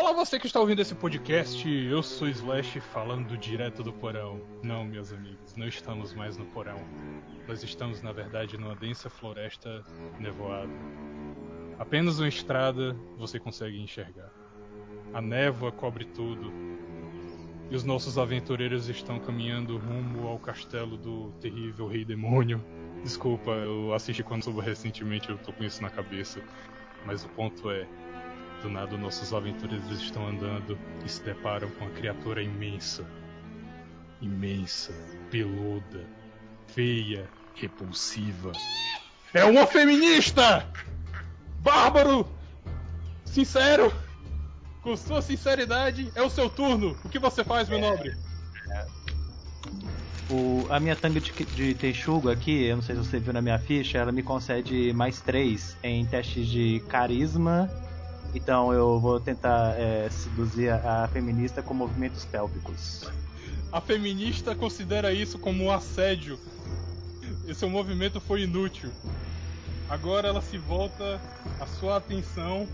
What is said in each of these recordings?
Olá, você que está ouvindo esse podcast. Eu sou Slash falando direto do porão. Não, meus amigos, não estamos mais no porão. Nós estamos, na verdade, numa densa floresta nevoada. Apenas uma estrada você consegue enxergar. A névoa cobre tudo. E os nossos aventureiros estão caminhando rumo ao castelo do terrível Rei Demônio. Desculpa, eu assisti quando soube recentemente, eu tô com isso na cabeça. Mas o ponto é, do nada nossos aventureiros estão andando e se deparam com uma criatura imensa. Imensa, peluda, feia, repulsiva. É uma feminista! Bárbaro! Sincero! Com sua sinceridade, é o seu turno. O que você faz, meu nobre? O, a minha tanga de, de Teixugo aqui, eu não sei se você viu na minha ficha, ela me concede mais 3 em testes de carisma. Então eu vou tentar é, seduzir a feminista com movimentos pélvicos. A feminista considera isso como um assédio. Esse movimento foi inútil. Agora ela se volta a sua atenção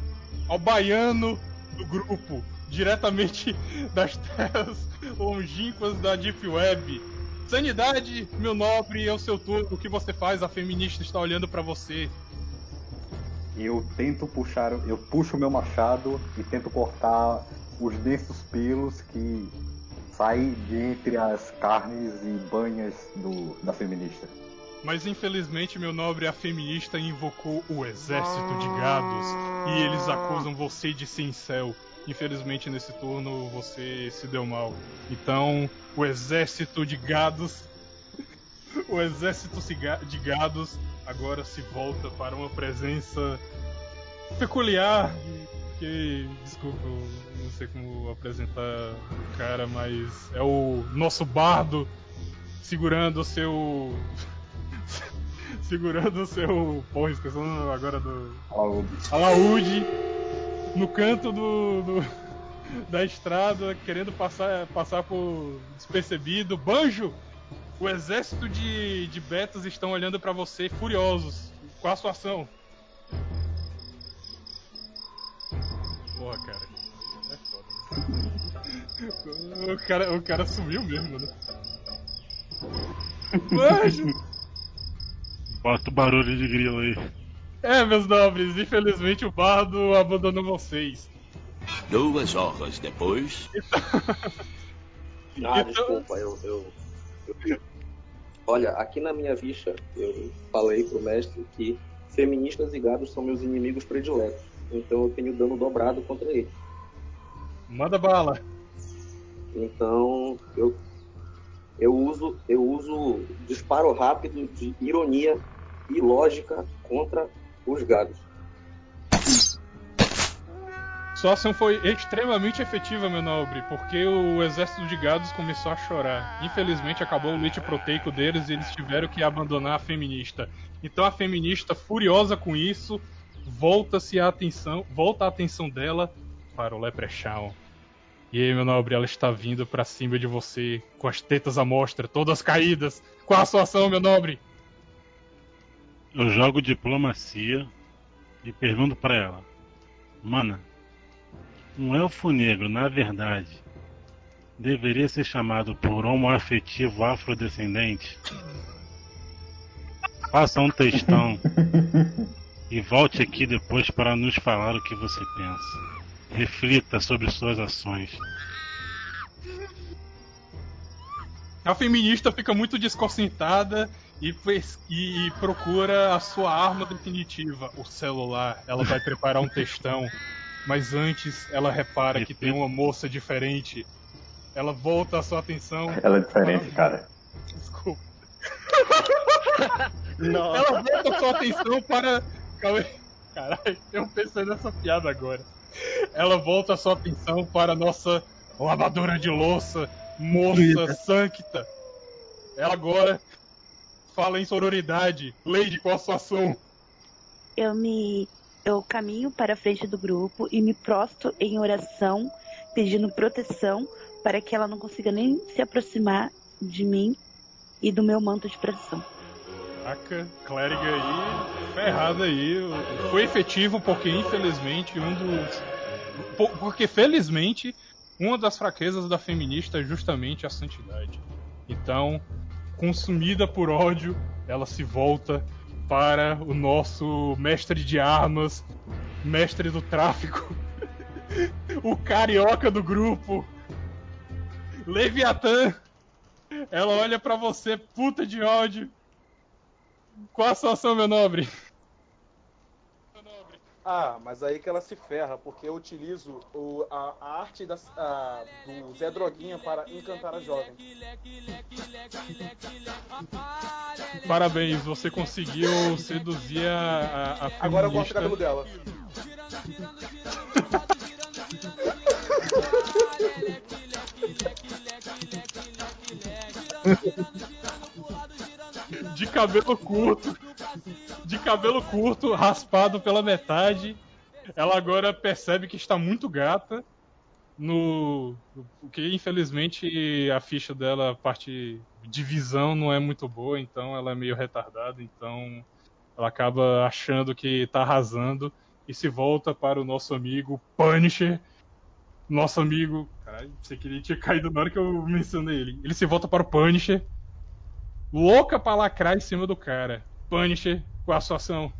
ao baiano do grupo, diretamente das terras longínquas da Deep Web. Sanidade, meu nobre, é o seu turno. O que você faz? A feminista está olhando para você. Eu tento puxar, eu puxo o meu machado e tento cortar os densos pelos que saem de entre as carnes e banhas do, da feminista. Mas infelizmente, meu nobre, a feminista invocou o exército de gados e eles acusam você de cincel. Infelizmente, nesse turno você se deu mal. Então, o exército de gados. o exército de gados agora se volta para uma presença peculiar. Que, desculpa, eu não sei como apresentar o cara, mas é o nosso bardo segurando o seu segurando o seu. Porra, esquecendo agora do. Alaúde. No canto do, do, da estrada, querendo passar, passar por despercebido. Banjo! O exército de, de betas estão olhando para você furiosos. Qual a sua ação? Porra, cara. É foda. O cara, o cara sumiu mesmo, né? Banjo! Bota o barulho de grilo aí. É, meus nobres, infelizmente o bardo abandonou vocês. Duas horas depois. ah, desculpa, eu, eu, eu, Olha, aqui na minha ficha, eu falei pro mestre que feministas e gados são meus inimigos prediletos. Então eu tenho dano dobrado contra eles. Manda bala. Então eu eu uso eu uso disparo rápido de ironia e lógica contra os gados. Sua ação foi extremamente efetiva, meu nobre, porque o exército de gados começou a chorar. Infelizmente acabou o leite proteico deles e eles tiveram que abandonar a feminista. Então a feminista, furiosa com isso, volta-se a atenção, volta a atenção dela para o Leprechaun. E aí, meu nobre, ela está vindo para cima de você com as tetas à mostra, todas caídas. Qual a sua ação, meu nobre? Eu jogo diplomacia e pergunto para ela: Mana, um elfo negro, na verdade, deveria ser chamado por homoafetivo afrodescendente? Faça um textão e volte aqui depois para nos falar o que você pensa. Reflita sobre suas ações. A feminista fica muito desconcentrada e, e, procura a sua arma definitiva, o celular. Ela vai preparar um textão, mas antes ela repara que tem uma moça diferente. Ela volta a sua atenção. Ela é diferente, cara. Desculpa. Não. Ela volta a sua atenção para. Caralho, eu pensei nessa piada agora. Ela volta a sua atenção para a nossa lavadora de louça, moça sancta. Ela agora fala em sororidade. Lady, qual a sua ação? Eu me. Eu caminho para a frente do grupo e me prosto em oração, pedindo proteção para que ela não consiga nem se aproximar de mim e do meu manto de proteção. Caraca, clériga aí, ferrada aí. Foi efetivo porque, infelizmente, um dos Por- Porque, felizmente, uma das fraquezas da feminista é justamente a santidade. Então, consumida por ódio, ela se volta para o nosso mestre de armas, mestre do tráfico, o carioca do grupo, Leviatã. Ela olha pra você, puta de ódio. Qual a sua ação, meu nobre? Ah, mas aí que ela se ferra, porque eu utilizo o- a, a arte das- a- do Zé Droguinha para encantar a jovem. Parabéns, você conseguiu seduzir a, a, a Agora eu gosto do cabelo dela. de cabelo curto, de cabelo curto, raspado pela metade. Ela agora percebe que está muito gata. No que infelizmente a ficha dela, a parte de visão não é muito boa, então ela é meio retardada, então ela acaba achando que tá arrasando e se volta para o nosso amigo Punisher. Nosso amigo. Caralho, você queria tinha caído na hora que eu mencionei ele. Ele se volta para o Punisher louca pra lacrar em cima do cara. Punisher, qual a sua ação?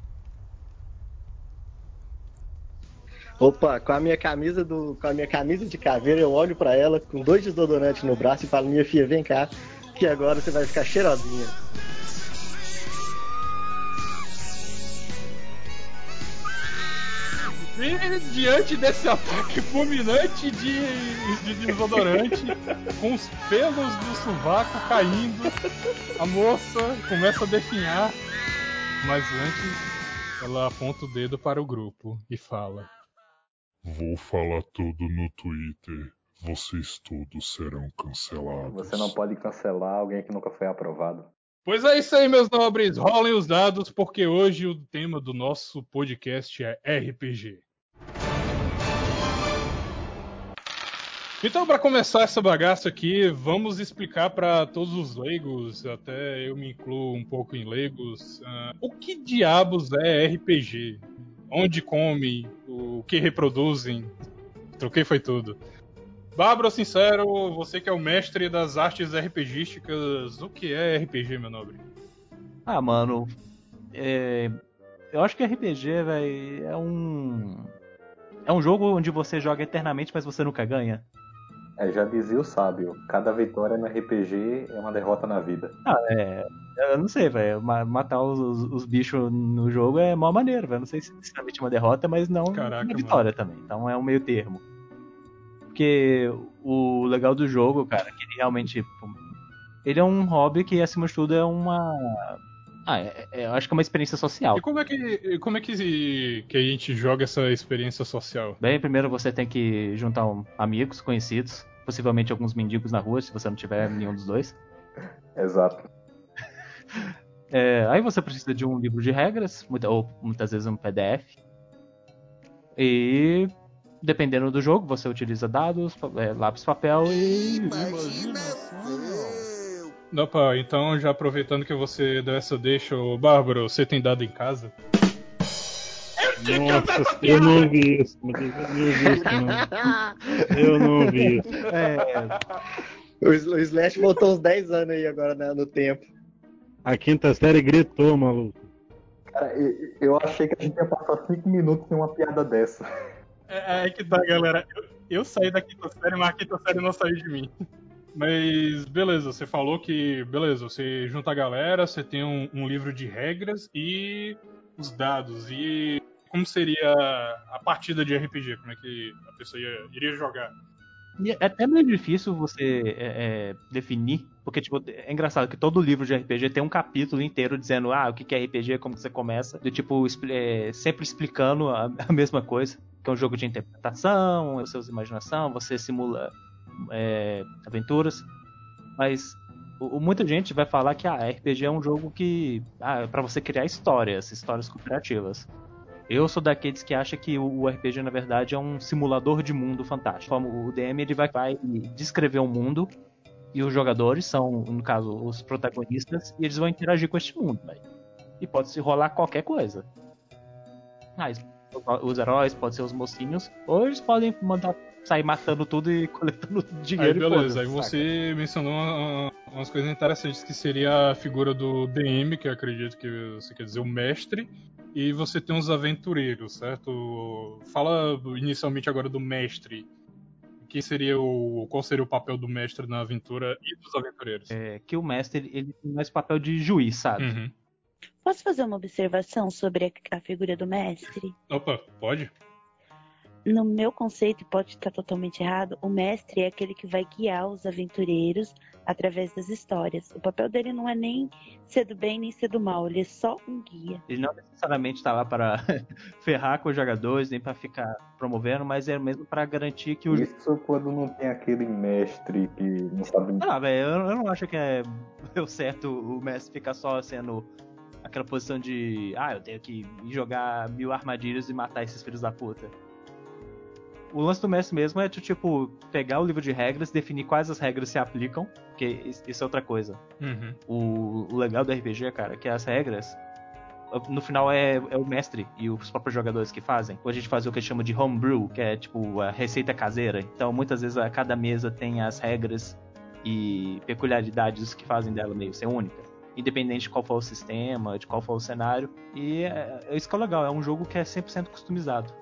Opa, com a minha camisa do, com a minha camisa de caveira, eu olho pra ela com dois desodorantes no braço e falo: "Minha filha, vem cá, que agora você vai ficar cheirosinha". E diante desse ataque fulminante de, de desodorante, com os pelos do sovaco caindo, a moça começa a definhar. Mas antes, ela aponta o dedo para o grupo e fala: Vou falar tudo no Twitter. Vocês todos serão cancelados. Você não pode cancelar alguém que nunca foi aprovado. Pois é isso aí, meus nobres. Rolem os dados, porque hoje o tema do nosso podcast é RPG. Então, para começar essa bagaça aqui, vamos explicar para todos os leigos, até eu me incluo um pouco em leigos, ah, o que diabos é RPG? Onde comem? O que reproduzem? Troquei foi tudo. Bárbara Sincero, você que é o mestre das artes RPGísticas, o que é RPG, meu nobre? Ah, mano. é, Eu acho que RPG, velho, é um. É um jogo onde você joga eternamente, mas você nunca ganha. É, já dizia o sábio, cada vitória no RPG é uma derrota na vida. Ah, é. Eu não sei, velho. ma- Matar os, os- os bichos no jogo é mó maneiro, velho. Não sei se é necessariamente uma derrota, mas não Caraca, uma vitória também. Então é um meio termo. Porque o legal do jogo, cara, é que ele realmente. pô, Ele é um hobby que, acima de tudo, é uma. Ah, é- é- eu acho que é uma experiência social. E como é que, como é que, que a gente joga essa experiência social? Bem, primeiro você tem que juntar um- amigos, conhecidos, possivelmente alguns mendigos na rua, se você não tiver nenhum dos dois. Exato. É, aí você precisa de um livro de regras, muita- ou muitas vezes um PDF. E dependendo do jogo, você utiliza dados, é, lápis, papel e. Opa, então já aproveitando que você deu essa deixa, ô Bárbaro, você tem dado em casa? Nossa, eu não ouvi isso. Eu não ouvi isso, não. Eu não ouvi isso. É, O, Sl- o Slash voltou uns 10 anos aí agora né, no tempo. A quinta série gritou, maluco. Cara, eu achei que a gente ia passar cinco minutos sem uma piada dessa. É, é que tá, galera. Eu, eu saí da quinta série, mas a quinta série não saiu de mim. Mas beleza, você falou que, beleza, você junta a galera, você tem um, um livro de regras e os dados. E como seria a partida de RPG? Como é que a pessoa ia- iria jogar? é até meio difícil você é, é, definir, porque tipo, é engraçado que todo livro de RPG tem um capítulo inteiro dizendo ah, o que é RPG, como que você começa, do tipo, é, sempre explicando a, a mesma coisa, que é um jogo de interpretação, usa imaginação, você simula é, aventuras, mas o- o- muita gente vai falar que ah, RPG é um jogo que ah, é para você criar histórias, histórias cooperativas. Eu sou daqueles que acha que o o RPG na verdade é um simulador de mundo fantástico. O DM ele vai, vai descrever um mundo e os jogadores são, no caso, os protagonistas e eles vão interagir com este mundo, velho. E pode se rolar qualquer coisa. Mas os, heróis, pode ser os mocinhos, ou eles podem mandar sair matando tudo e coletando Aí dinheiro e beleza, aí foda-se, saca? você mencionou uma- umas coisas interessantes que seria a figura do DM, que eu acredito que você quer dizer o mestre, e você tem os aventureiros, certo? Fala inicialmente agora do mestre. Que seria o qual seria o papel do mestre na aventura e dos aventureiros? É, que o mestre ele tem mais papel de juiz, sabe? Uhum. Posso fazer uma observação sobre a, a figura do mestre? Opa, pode? No meu conceito, e pode estar totalmente errado, o mestre é aquele que vai guiar os aventureiros através das histórias. O papel dele não é nem ser do bem nem ser do mal, ele é só um guia. Ele não necessariamente tá lá para ferrar com os jogadores, nem para ficar promovendo, mas é mesmo para garantir que o Isso quando não tem aquele mestre que não sabe. Ah, velho, eu, eu não acho que é o certo o Messi ficar só sendo aquela posição de ah, eu tenho que ir jogar mil armadilhas e matar esses filhos da puta. O lance do Messi mesmo é tipo, pegar o livro de regras, definir quais as regras se aplicam, porque is- isso é outra coisa. Uhum. O, o legal do RPG, cara, é que as regras, no final é, é o mestre e os próprios jogadores que fazem. Ou a gente faz o que chama de homebrew, que é tipo a receita caseira. Então muitas vezes a cada mesa tem as regras e peculiaridades que fazem dela meio ser única. Independente de qual for o sistema, de qual for o cenário. E é, é isso que é legal, é um jogo que é 100% customizado.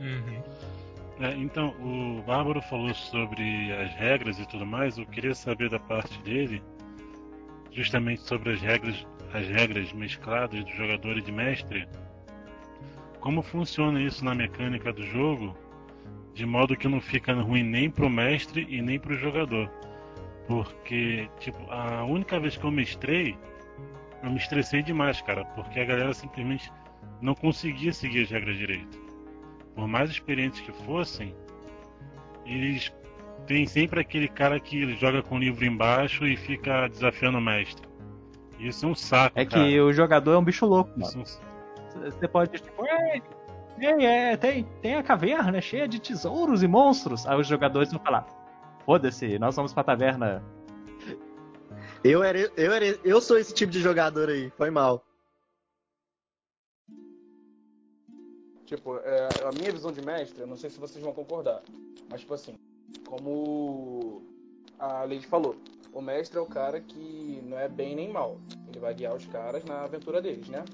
Uhum. É, então, o Bárbaro falou sobre as regras e tudo mais. Eu queria saber da parte dele, justamente sobre as regras, as regras mescladas do jogador e de mestre. Como funciona isso na mecânica do jogo, de modo que não fica ruim nem pro mestre e nem pro jogador. Porque, tipo, a única vez que eu mestrei, eu me estressei demais, cara, porque a galera simplesmente não conseguia seguir as regras direito por mais experientes que fossem, eles têm sempre aquele cara que joga com o livro embaixo e fica desafiando o mestre. Isso é um saco, É cara. que o jogador é um bicho louco, Isso mano. é um- Você pode, tipo, "Ei, ei, é, tem, tem a caverna cheia de tesouros e monstros. Aí os jogadores vão falar: foda-se, nós vamos pra taverna. Eu, era, eu, era, eu sou esse tipo de jogador aí, foi mal. Tipo, é, a minha visão de mestre, não sei se vocês vão concordar, mas tipo assim, como a Lady falou, o mestre é o cara que não é bem nem mal. Ele vai guiar os caras na aventura deles, né?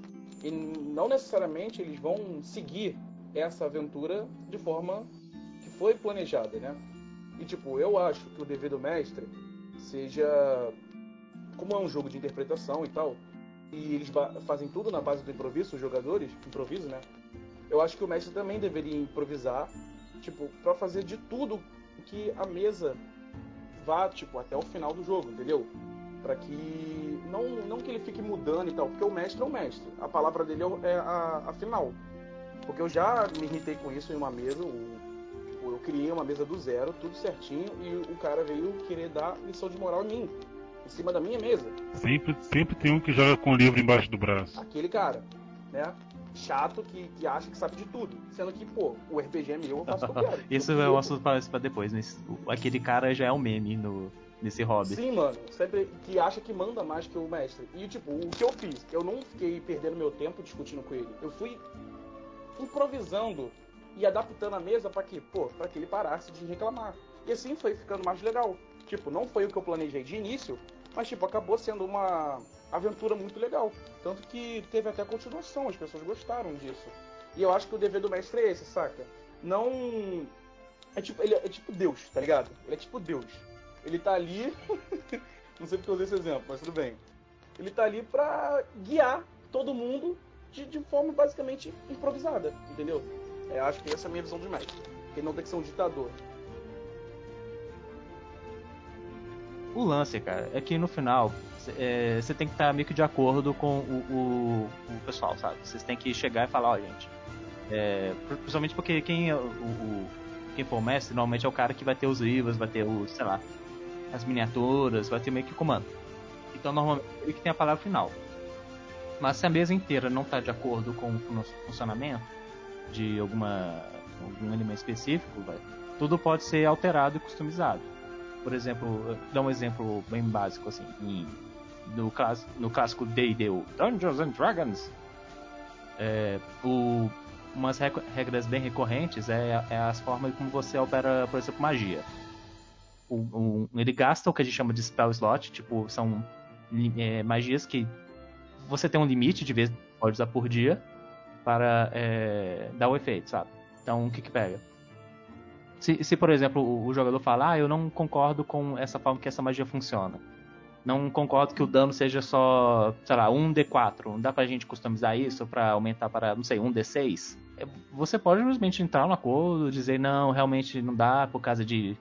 E não necessariamente eles vão seguir essa aventura de forma que foi planejada, né? E tipo, eu acho que o dever do mestre seja como é um jogo de interpretação e tal, e eles fazem tudo na base do improviso, os jogadores, improviso, né? Eu acho que o mestre também deveria improvisar, tipo, pra fazer de tudo que a mesa vá, tipo, até o final do jogo, entendeu? Pra que não, não que ele fique mudando e tal, porque o mestre é o mestre. A palavra dele é é a, a final. Porque eu já me irritei com isso em uma mesa, o- tipo, eu criei uma mesa do zero, tudo certinho, e o cara veio querer dar lição de moral em mim, em cima da minha mesa. Sempre, sempre tem um que joga com o livro embaixo do braço. Aquele cara, né? Chato que, que acha que sabe de tudo. Sendo que, pô, o RPG é meu, eu faço o que eu quero. Isso Eu é um assunto pra, pra depois, mas aquele cara já é um meme no, nesse hobby. Sim, mano. Sempre que acha que manda mais que o mestre. E, tipo, o que eu fiz? Eu não fiquei perdendo meu tempo discutindo com ele. Eu fui improvisando e adaptando a mesa pra que, pô, pra que ele parasse de reclamar. E assim foi ficando mais legal. Tipo, não foi o que eu planejei de início, mas, tipo, acabou sendo uma aventura muito legal. Tanto que teve até continuação, as pessoas gostaram disso. E eu acho que o dever do mestre é esse, saca? Não. É tipo, ele é tipo Deus, tá ligado? Ele é tipo Deus. Ele tá ali. não sei porque eu usei esse exemplo, mas tudo bem. Ele tá ali pra guiar todo mundo de, de forma basicamente improvisada, entendeu? É, acho que essa é a minha visão de mestre. Ele não tem que ser um ditador. O lance, cara, é que no final você tem que estar meio que de acordo com o, o, o pessoal, sabe? Vocês têm que chegar e falar, ó, gente. É, principalmente porque quem, é o, o- quem for o mestre normalmente é o cara que vai ter os livros, vai ter os, sei lá, as miniaturas, vai ter meio que o comando. Então normalmente é ele que tem a palavra final. Mas se a mesa inteira não está de acordo com o fun- funcionamento de alguma algum elemento específico, vai, tudo pode ser alterado e customizado. Por exemplo, eu- dar um exemplo bem básico assim, em- no, clas- no clássico D&D, o Dungeons and Dragons, é, o, umas regras bem recorrentes é, é as formas como você opera, por exemplo, magia. Um- um- ele gasta o que a gente chama de spell slot, tipo, são é, magias que você tem um limite de vezes que pode usar por dia para dar o efeito, sabe? Então, o que que pega? Se, se, por exemplo, o, o jogador fala, ah, eu não concordo com essa forma que essa magia funciona. Não concordo que o dano seja só, sei lá, 1d4. Não dá pra gente customizar isso pra aumentar para, não sei, 1d6? É, Você pode simplesmente entrar no acordo, dizer, não, realmente não dá por causa de,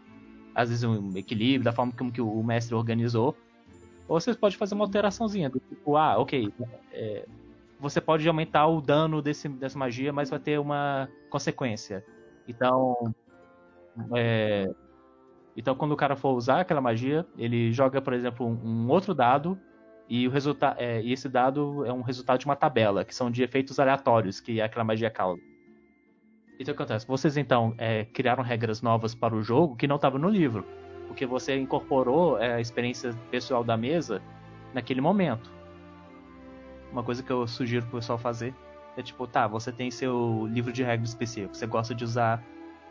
às vezes, um equilíbrio, da forma como que o mestre organizou. Ou você pode fazer uma alteraçãozinha, do tipo, ah, ok, é, você pode aumentar o dano desse, dessa magia, mas vai ter uma consequência. Então, é, então quando o cara for usar aquela magia, ele joga, por exemplo, um, outro dado e o resultado, e esse dado é um resultado de uma tabela, que são de efeitos aleatórios que aquela magia causa. Então o que acontece? Vocês então é, criaram regras novas para o jogo que não estavam no livro, porque você incorporou é, a experiência pessoal da mesa naquele momento. Uma coisa que eu sugiro pro pessoal fazer é tipo, tá, você tem seu livro de regras específico, você gosta de usar,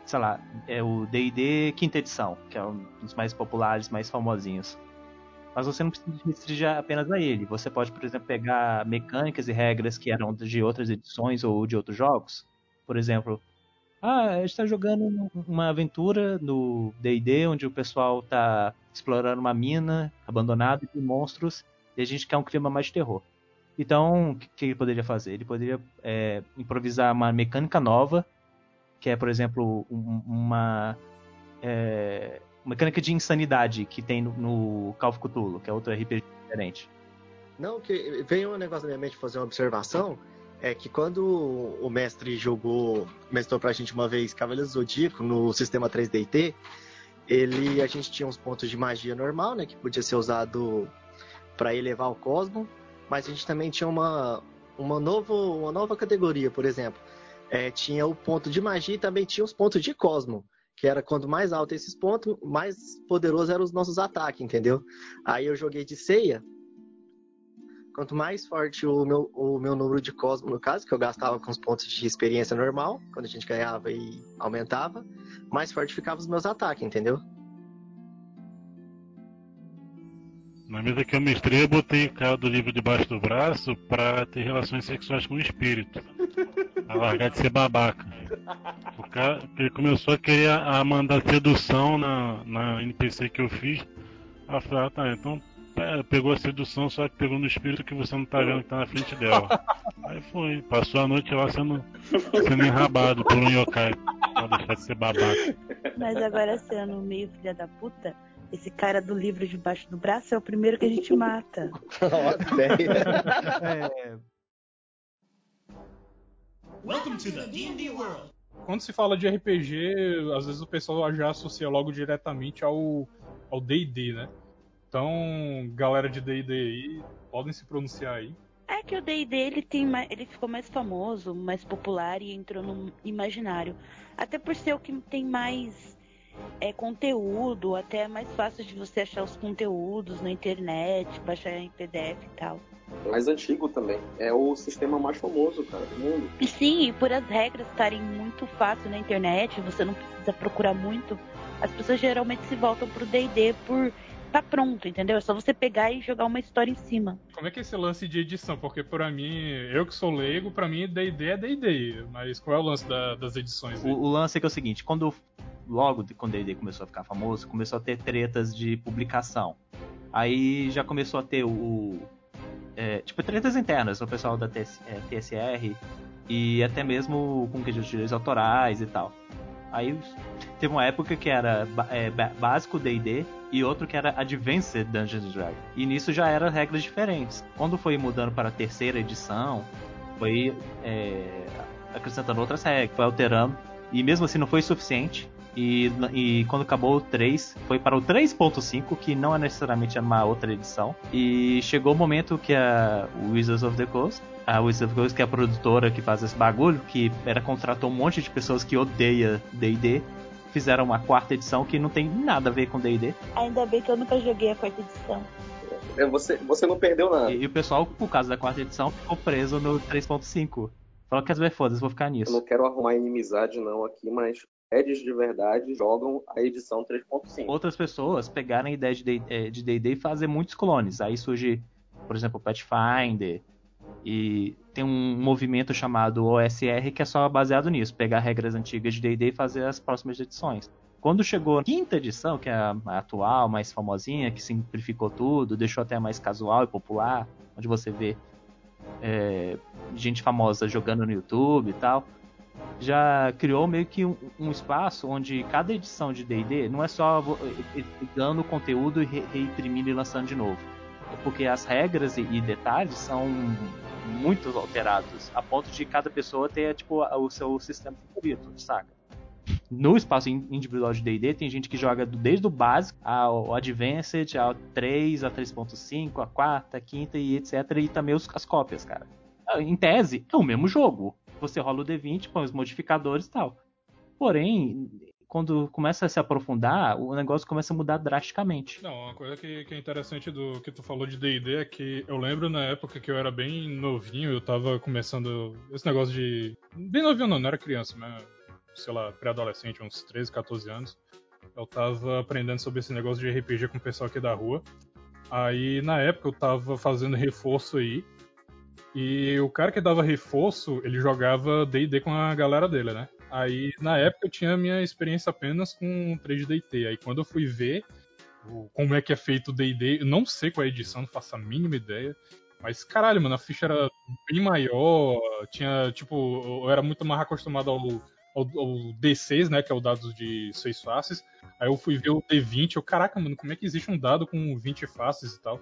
sei lá, é o D&D quinta edição, que é um dos mais populares, mais famosinhos. Mas você não precisa restringir apenas a ele. Você pode, por exemplo, pegar mecânicas e regras que eram de outras edições ou de outros jogos. Por exemplo, ah, a gente está jogando uma aventura no D&D onde o pessoal está explorando uma mina abandonada de monstros e a gente quer um clima mais de terror. Então, o que ele poderia fazer? Ele poderia é, improvisar uma mecânica nova, que é, por exemplo, um- uma é, mecânica de insanidade que tem no, no Call of Cthulhu, que é outro RPG diferente. Não, que veio um negócio na minha mente fazer uma observação. É que quando o mestre jogou, mestrou pra gente uma vez Cavaleiros Zodíaco no sistema 3DT, ele, a gente tinha uns pontos de magia normal, né? Que podia ser usado para elevar o cosmo, mas a gente também tinha uma, uma, novo, uma nova categoria, por exemplo. É, tinha o ponto de magia e também tinha os pontos de cosmo. Que era quanto mais alto esses pontos, mais poderoso eram os nossos ataques, entendeu? Aí eu joguei de ceia, Quanto mais forte o meu, o meu número de cosmo, no caso, que eu gastava com os pontos de experiência normal, quando a gente ganhava e aumentava, mais forte ficavam os meus ataques, entendeu? Na mesa que eu mestrei, eu botei o cara do livro debaixo do braço pra ter relações sexuais com o espírito. A largar de ser babaca. O cara, ele começou a querer a mandar sedução na, na NPC que eu fiz. Aí eu falei, ah, tá, então é, pegou a sedução, só que pegou no espírito que você não tá vendo que tá na frente dela. Aí foi, passou a noite lá sendo, sendo enrabado por um yokai. Pra deixar de ser babaca. Mas agora sendo meio filha da puta, esse cara do livro debaixo do braço é o primeiro que a gente mata. Nossa. É, Welcome to the D&D world. Quando se fala de RPG, às vezes o pessoal já associa logo diretamente ao ao D&D, né? Então, galera de D&D aí, podem se pronunciar aí. É que o D&D ele tem mais, ele ficou mais famoso, mais popular e entrou no imaginário. Até por ser o que tem mais é, conteúdo, até é mais fácil de você achar os conteúdos na internet, baixar em PDF e tal. Mais antigo também. É o sistema mais famoso, cara, do mundo. E sim, por as regras estarem muito fácil na internet, você não precisa procurar muito, as pessoas geralmente se voltam pro D&D por tá pronto, entendeu? É só você pegar e jogar uma história em cima. Como é que é esse lance de edição? Porque pra mim, eu que sou leigo, pra mim D&D é D&D. Mas qual é o lance da- das edições? O, o lance é que é o seguinte, quando logo de- quando D&D começou a ficar famoso, começou a ter tretas de publicação. Aí já começou a ter o- é, tipo tretas internas, o pessoal da TS, é, TSR e até mesmo com questões direitos autorais e tal. Aí teve uma época que era é, básico D&D e outro que era Advanced Dungeons Dragons. E nisso já eram regras diferentes. Quando foi mudando para a terceira edição, foi é, acrescentando outras regras, foi alterando. E mesmo assim não foi suficiente. E, e quando acabou o 3, foi para o 3.5, que não é necessariamente uma outra edição. E chegou o momento que a Wizards of the Coast, a Wizards of the Coast, que é a produtora que faz esse bagulho, que era contratou um monte de pessoas que odeia D&D, fizeram uma quarta edição que não tem nada a ver com D&D. Ainda bem que eu nunca joguei a quarta edição. É, você, você não perdeu nada. E, e o pessoal, por causa da quarta edição, ficou preso no 3.5. Falou que saber, foda-se, vou ficar Eu nisso. não quero arrumar inimizade não aqui, mas Eds de verdade jogam a edição 3.5. Outras pessoas pegaram a ideia de D&D e fazer muitos clones. Aí surge, por exemplo, Pathfinder. E tem um movimento chamado OSR que é só baseado nisso. Pegar regras antigas de D&D e fazer as próximas edições. Quando chegou a quinta edição, que é a a atual, mais famosinha, que simplificou tudo, deixou até mais casual e popular, onde você vê é, gente famosa jogando no YouTube e tal, já criou meio que um, um espaço onde cada edição de D&D não é só vo- eh, eh, pegando o conteúdo e re- reimprimindo e lançando de novo. É porque as regras e, e detalhes são muito alterados, a ponto de cada pessoa ter tipo o seu sistema favorito, saca? No espaço in- individual de D&D tem gente que joga desde o básico ao Advanced, ao 3, a 3.5, a 4, a 5 e etc. E também os- as cópias, cara. Ah, Em tese, é o mesmo jogo. Você rola o D20, põe os modificadores e tal. Porém, quando começa a se aprofundar, o negócio começa a mudar drasticamente. Não, uma coisa que, que é interessante do que tu falou de D&D é que eu lembro na época que eu era bem novinho, eu tava começando esse negócio de... Bem novinho não, não era criança, mas sei lá, pré-adolescente, uns 13, 14 anos. Eu tava aprendendo sobre esse negócio de RPG com o pessoal aqui da rua. Aí, na época, eu tava fazendo reforço aí. E o cara que dava reforço, ele jogava D&D com a galera dele, né? Aí, na época, eu tinha minha experiência apenas com 3DT. Aí, quando eu fui ver como é que é feito o D&D, eu não sei qual é a edição, não faço a mínima ideia. Mas, caralho, mano, a ficha era bem maior, tinha, tipo, eu era muito mais acostumado ao, ao, ao D6, né, que é o dado de seis faces. Aí eu fui ver o D20, eu, caraca, mano, como é que existe um dado com 20 faces e tal?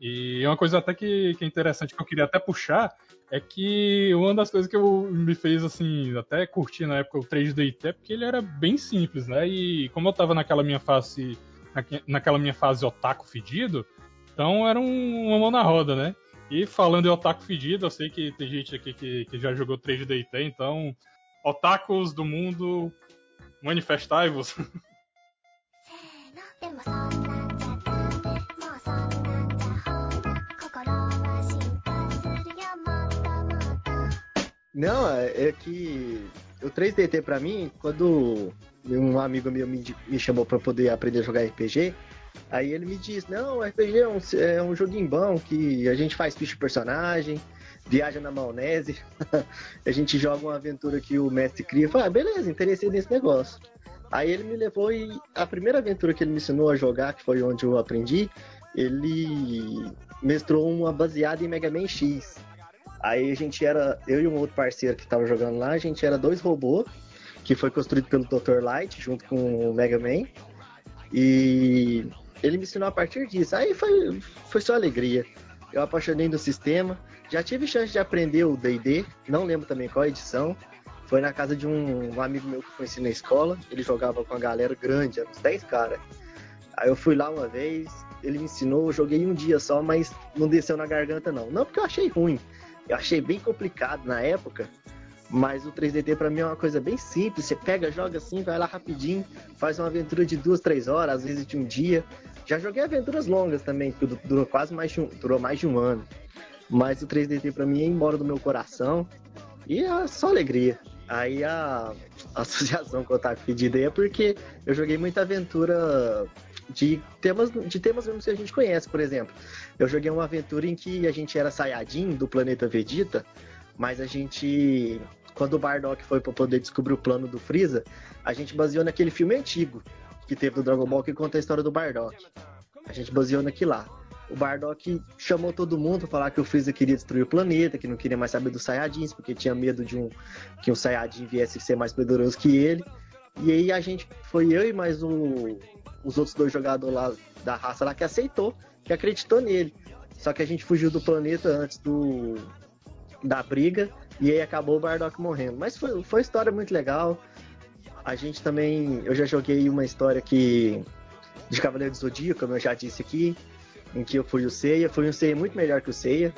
E uma coisa até que, que é interessante, que eu queria até puxar, é que uma das coisas que eu, me fez, assim, até curtir na época o 3DT é porque ele era bem simples, né? E como eu tava naquela minha fase, naque- naquela minha fase otaku fedido, então era um, uma mão na roda, né? E falando em otaku fedido, eu sei que tem gente aqui que, que já jogou 3DT, então, otakus do mundo, manifestai-vos. Não, é é que o 3DT pra mim, quando um amigo meu me, me chamou pra poder aprender a jogar RPG, aí ele me disse, não, RPG é um, é um joguinho bom que a gente faz ficha personagem, viaja na maionese, a gente joga uma aventura que o mestre cria. Falei, ah, beleza, interessei nesse negócio. Aí ele me levou e a primeira aventura que ele me ensinou a jogar, que foi onde eu aprendi, ele mestrou uma baseada em Mega Man X. Aí a gente era, eu e um outro parceiro que tava jogando lá, a gente era dois robôs, que foi construído pelo Dr. Light, junto com o Mega Man. E ele me ensinou a partir disso. Aí foi, foi só alegria. Eu apaixonei no sistema. Já tive chance de aprender o D&D, não lembro também qual edição. Foi na casa de um, um amigo meu que conheci na escola. Ele jogava com uma galera grande, uns 10 caras. Aí eu fui lá uma vez, ele me ensinou, eu joguei um dia só, mas não desceu na garganta não. Não porque eu achei ruim, eu achei bem complicado na época, mas o 3DT pra mim é uma coisa bem simples. Você pega, joga assim, vai lá rapidinho, faz uma aventura de duas, três horas, às vezes de um dia. Já joguei aventuras longas também, que du- durou quase mais de um, durou mais de um ano. Mas o 3DT pra mim é embora do meu coração e é só alegria. Aí a, a associação com o Otaku Fedido aí é porque eu joguei muita aventura de temas, de temas mesmo que a gente conhece, por exemplo. Eu joguei uma aventura em que a gente era Saiyajin do planeta Vegeta, mas a gente, quando o Bardock foi para poder descobrir o plano do Freeza, a gente baseou naquele filme antigo que teve do Dragon Ball que conta a história do Bardock. A gente baseou naquilo lá. O Bardock chamou todo mundo para falar que o Freeza queria destruir o planeta, que não queria mais saber dos Saiyajins, porque tinha medo de um que um Saiyajin viesse ser mais poderoso que ele. E aí a gente foi eu e mais um, os outros dois jogadores lá da raça lá que aceitou, que acreditou nele. Só que a gente fugiu do planeta antes do da briga e aí acabou o Bardock morrendo. Mas foi, foi uma história muito legal. A gente também, eu já joguei uma história que de Cavaleiro do Zodíaco, como eu já disse aqui, em que eu fui o Seiya, foi um Seiya muito melhor que o Seiya.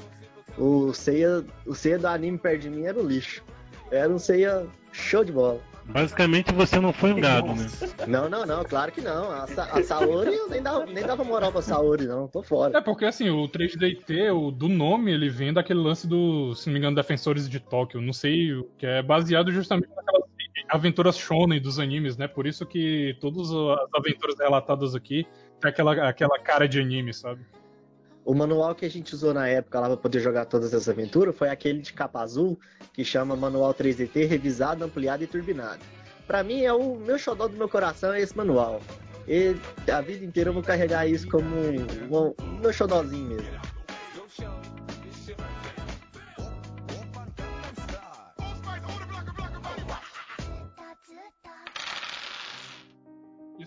O Seiya, o Seiya do anime perto de mim era um lixo. Era um Seiya show de bola. Basicamente você não foi um gado, né? Não, não, não, claro que não. A, Sa a Saori, eu nem dava, nem dava moral pra Saori, não. Tô fora. É porque assim, o 3DT, o do nome, ele vem daquele lance do, se não me engano, Defensores de Tóquio. Não sei, o que é baseado justamente naquelas aventuras shonen dos animes, né? Por isso que todas as aventuras relatadas aqui tem aquela, aquela cara de anime, sabe? O manual que a gente usou na época lá pra poder jogar todas as aventuras foi aquele de capa azul que chama Manual 3DT Revisado, Ampliado e Turbinado. Pra mim é o meu xodó do meu coração é esse manual. E a vida inteira eu vou carregar isso como um, um meu xodózinho mesmo.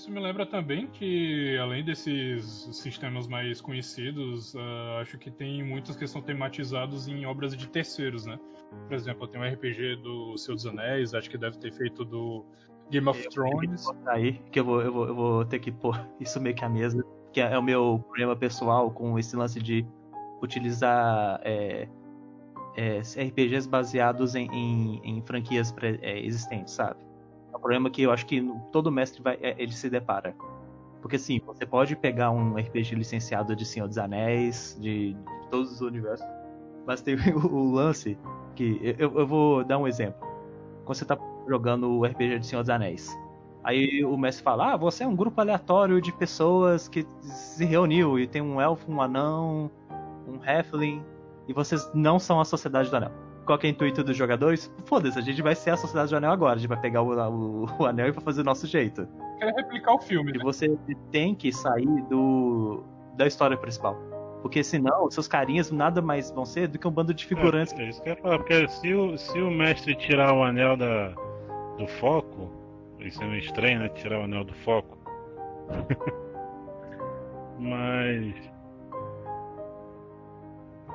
Isso me lembra também que, além desses sistemas mais conhecidos, ah, acho que tem muitos que são tematizados em obras de terceiros, né? Por exemplo, tem um RPG do Senhor dos Anéis, acho que deve ter feito do Game of Thrones. Aí, que eu vou, eu, vou, eu vou ter que pôr isso meio que à mesa, que é o meu problema pessoal com esse lance de utilizar é, é, RPGs baseados em, em, em franquias pré- é, existentes, sabe? É um problema que eu acho que todo mestre vai, é, ele se depara. Porque sim, você pode pegar um RPG licenciado de Senhor dos Anéis, de, de todos os universos, mas tem o, o lance que. Eu, eu vou dar um exemplo. Quando você tá jogando o RPG de Senhor dos Anéis, aí o mestre fala: Ah, você é um grupo aleatório de pessoas que se reuniu e tem um elfo, um anão, um halfling, e vocês não são a Sociedade do Anel. Qual que é o intuito dos jogadores? Foda-se, a gente vai ser a Sociedade do Anel agora, a gente vai pegar o, o, o anel e vai fazer do nosso jeito. Quer replicar o filme, E né? você tem que sair do da história principal. Porque senão, seus carinhas nada mais vão ser do que um bando de figurantes. É, é isso que eu ia falar, porque se o, se o mestre tirar o anel da, do foco, isso é meio estranho, né? Tirar o anel do foco. Mas.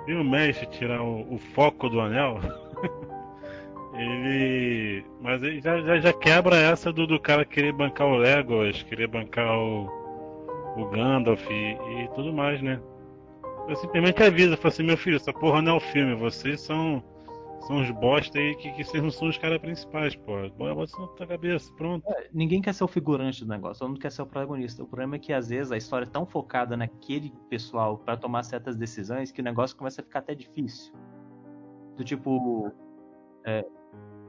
Se o mestre tirar o, o foco do anel, ele. Mas ele já, já, já quebra essa do, do cara querer bancar o Legolas, querer bancar o, o Gandalf e, e tudo mais, né? Eu simplesmente aviso, eu falo assim, meu filho, essa porra não é o filme, vocês são. São os bosta aí que, que vocês não são os caras principais, pô. Bota isso na tua cabeça, pronto. Ninguém quer ser o figurante do negócio, todo mundo quer ser o protagonista. O problema é que às vezes a história é tão focada naquele pessoal pra tomar certas decisões que o negócio começa a ficar até difícil. Do tipo. é,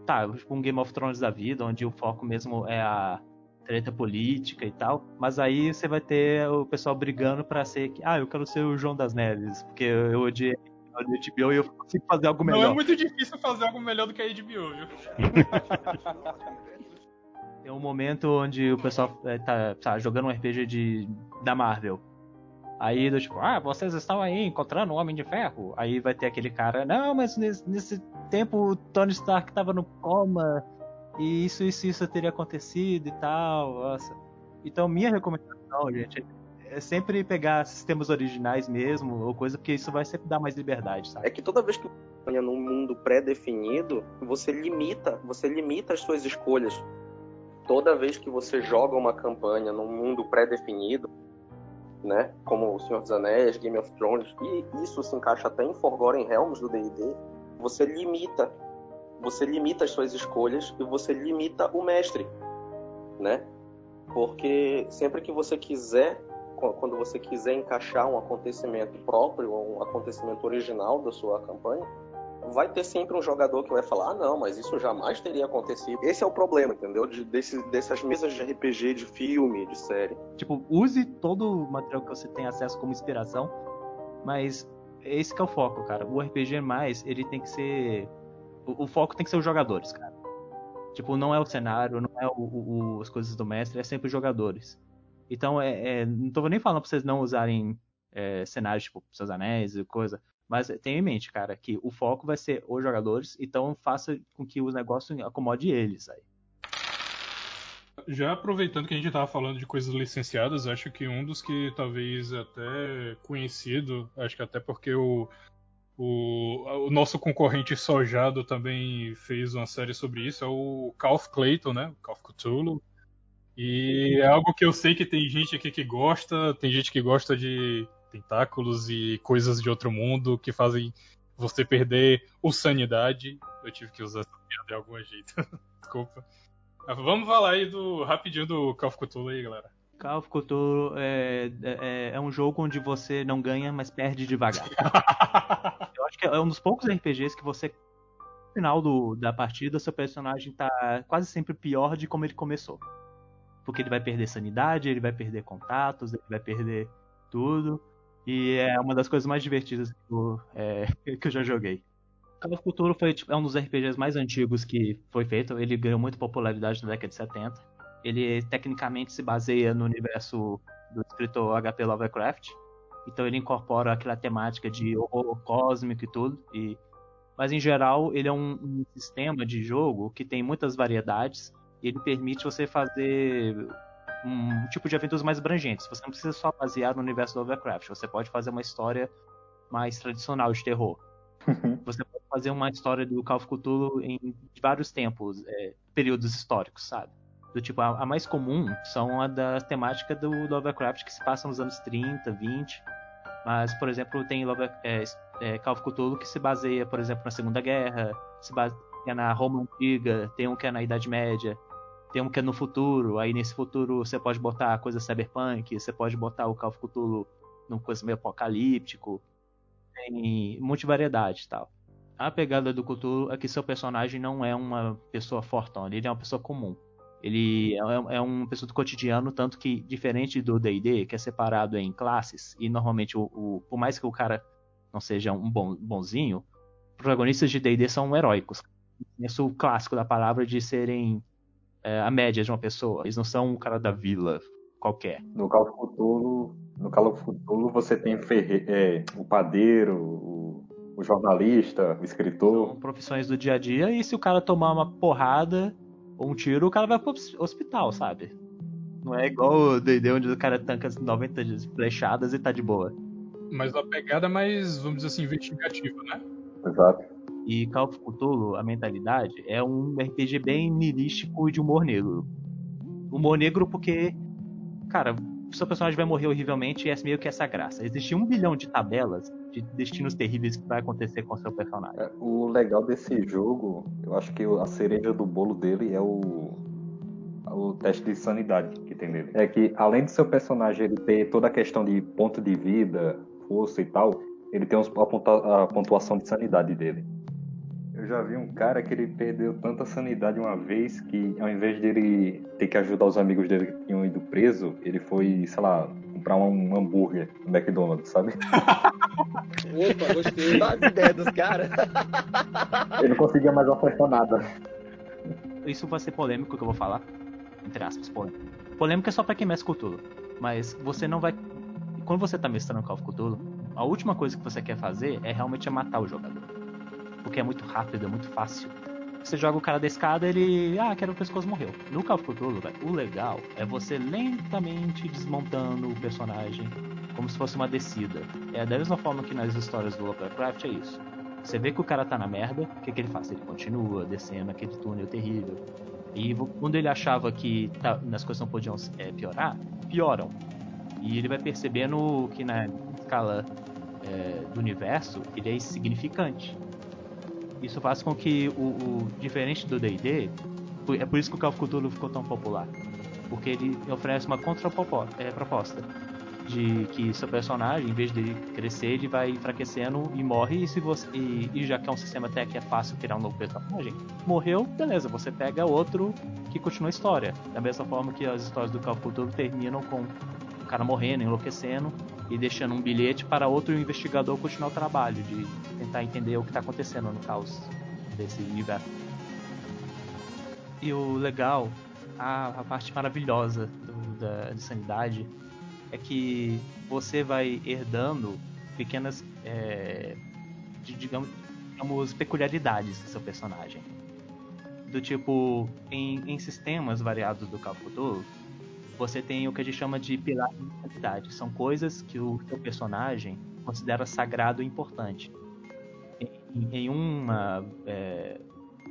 tá, tipo um Game of Thrones da vida, onde o foco mesmo é a treta política e tal. Mas aí você vai ter o pessoal brigando pra ser. que, Ah, eu quero ser o João das Neves, porque eu odiei a HBO e eu consigo fazer algo melhor. Não é muito difícil fazer algo melhor do que a HBO, viu? Tem um momento onde o pessoal é, tá, tá jogando um RPG de, da Marvel. Aí, do tipo, ah, vocês estão aí encontrando o Homem de Ferro. Aí vai ter aquele cara, não, mas nesse, nesse tempo o Tony Stark tava no coma. E isso, isso, isso teria acontecido e tal. Nossa. Então, minha recomendação, gente, é sempre pegar sistemas originais mesmo, ou coisa, porque isso vai sempre dar mais liberdade, sabe? É que toda vez que você ganha num mundo pré-definido, você limita, você limita as suas escolhas. Toda vez que você joga uma campanha num mundo pré-definido, né, como o Senhor dos Anéis, Game of Thrones, e isso se encaixa até em Forgotten Realms do D&D, você limita, você limita as suas escolhas e você limita o mestre, né? Porque sempre que você quiser quando você quiser encaixar um acontecimento próprio, um acontecimento original da sua campanha, vai ter sempre um jogador que vai falar: ah, não, mas isso jamais teria acontecido. Esse é o problema, entendeu? De, desse, dessas mesas de RPG, de filme, de série. Tipo, use todo o material que você tem acesso como inspiração, mas esse é o foco, cara. O RPG mais, ele tem que ser. O, o foco tem que ser os jogadores, cara. Tipo, não é o cenário, não é o, o, as coisas do mestre, é sempre os jogadores. Então, é, é, não tô nem falando pra vocês não usarem é, cenários tipo Seus Anéis e coisa, mas tenha em mente, cara, que o foco vai ser os jogadores, então faça com que os negócios acomode eles aí. Já aproveitando que a gente estava falando de coisas licenciadas, acho que um dos que talvez até conhecido, acho que até porque o, o, o nosso concorrente Sojado também fez uma série sobre isso, é o Call of Clayton, né? O Call of Cthulhu. E é algo que eu sei que tem gente aqui que gosta, tem gente que gosta de tentáculos e coisas de outro mundo que fazem você perder o sanidade. Eu tive que usar essa piada de algum jeito. Desculpa. Ah, Vamos falar aí do rapidinho do Call of Cthulhu aí, galera. Call of Cthulhu é, é, é um jogo onde você não ganha, mas perde devagar. Eu acho que é um dos poucos RPGs que você, no final do, da partida, seu personagem tá quase sempre pior de como ele começou. Porque ele vai perder sanidade, ele vai perder contatos, ele vai perder tudo. E é uma das coisas mais divertidas que eu, é, que eu já joguei. Call of Cthulhu foi, tipo, é um dos RPGs mais antigos que foi feito. Ele ganhou muita popularidade na década de 70. Ele tecnicamente se baseia no universo do escritor H.P. Lovecraft. Então ele incorpora aquela temática de horror cósmico e tudo. E... Mas em geral ele é um, um sistema de jogo que tem muitas variedades. E ele permite você fazer um tipo de aventuras mais abrangentes. Você não precisa só basear no universo do Lovecraft. Você pode fazer uma história mais tradicional de terror. Você pode fazer uma história do Call of Cthulhu em vários tempos, é, períodos históricos, sabe? Do tipo, a, a mais comum são a da temática do Lovecraft que se passa nos anos 30, 20. Mas, por exemplo, tem Love, é, é, Call of Cthulhu que se baseia, por exemplo, na Segunda Guerra, se baseia na Roma Antiga, tem um que é na Idade Média, tem um que é no futuro, aí nesse futuro você pode botar coisa cyberpunk, você pode botar o Call of Cthulhu num coisa meio apocalíptico, tem multivariedade e tal. A pegada do Cthulhu é que seu personagem não é uma pessoa fortona, ele é uma pessoa comum. Ele é, é uma pessoa do cotidiano, tanto que, diferente do D&D, que é separado em classes, e normalmente, o, o- por mais que o cara não seja um bom, bonzinho, protagonistas de D&D são heróicos. Isso é o clássico da palavra de serem é, a média de uma pessoa. Eles não são o cara da vila qualquer. No Call of Cthulhu, no Call of Cthulhu você tem ferre... é, o padeiro, o, o jornalista, o escritor. São profissões do dia a dia, e se o cara tomar uma porrada ou um tiro, o cara vai pro hospital, sabe? Não é igual o D&D onde o cara tanca 90 de flechadas e tá de boa. Mas a pegada mais, vamos dizer assim, investigativa, né? Exato. E Call Cthulhu, a mentalidade, é um RPG bem niilístico e de humor negro. Humor negro porque, cara, seu personagem vai morrer horrivelmente e é meio que essa graça. Existe um bilhão de tabelas de destinos terríveis que vai acontecer com seu personagem. É, O legal desse jogo, eu acho que a cereja do bolo dele é o o teste de sanidade que tem nele. É que além do seu personagem ele ter toda a questão de ponto de vida, força e tal, ele tem a pontuação de sanidade dele. Eu já vi um cara que ele perdeu tanta sanidade uma vez que ao invés dele ter que ajudar os amigos dele que tinham ido preso, ele foi, sei lá, comprar um hambúrguer no McDonald's, sabe? Opa, gostei. Dá as ideias dos caras. Ele não conseguia mais ofertar nada. Isso vai ser polêmico que eu vou falar. Entre aspas, polêmico. Polêmico é só pra quem mestra Cthulhu. Mas você não vai. Quando você tá mestrando Call of Cthulhu, a última coisa que você quer fazer é realmente matar o jogador. Porque é muito rápido, é muito fácil. Você joga o cara da escada, ele. Ah, quero o pescoço morreu. No Call of Cthulhu, o legal é você lentamente desmontando o personagem como se fosse uma descida. É da mesma forma que nas histórias do Lovecraft é isso. Você vê que o cara tá na merda, o que, que ele faz? Ele continua descendo aquele túnel terrível. E quando ele achava que tá- as coisas não podiam é, piorar, pioram. E ele vai percebendo que na escala é, do universo ele é insignificante. Isso faz com que o, o- diferente do D&D, é por isso que o Call of Cthulhu ficou tão popular, porque ele oferece uma contraproposta de que seu personagem, em vez de crescer, ele vai enfraquecendo e morre. E se você e, e já que é um sistema até que é fácil criar um novo personagem, morreu, beleza, você pega outro que continua a história. Da mesma forma que as histórias do Call of Cthulhu terminam com o cara morrendo, enlouquecendo e deixando um bilhete para outro investigador continuar o trabalho de tentar entender o que está acontecendo no caos desse universo. E o legal, a, a parte maravilhosa do- da de sanidade é que você vai herdando pequenas, é, de- digamos, digamos, peculiaridades do seu personagem. Do tipo, em, em sistemas variados do Cthulhu, você tem o que a gente chama de pilares de sanidade. São coisas que o seu personagem considera sagrado e importante. Em, em uma é,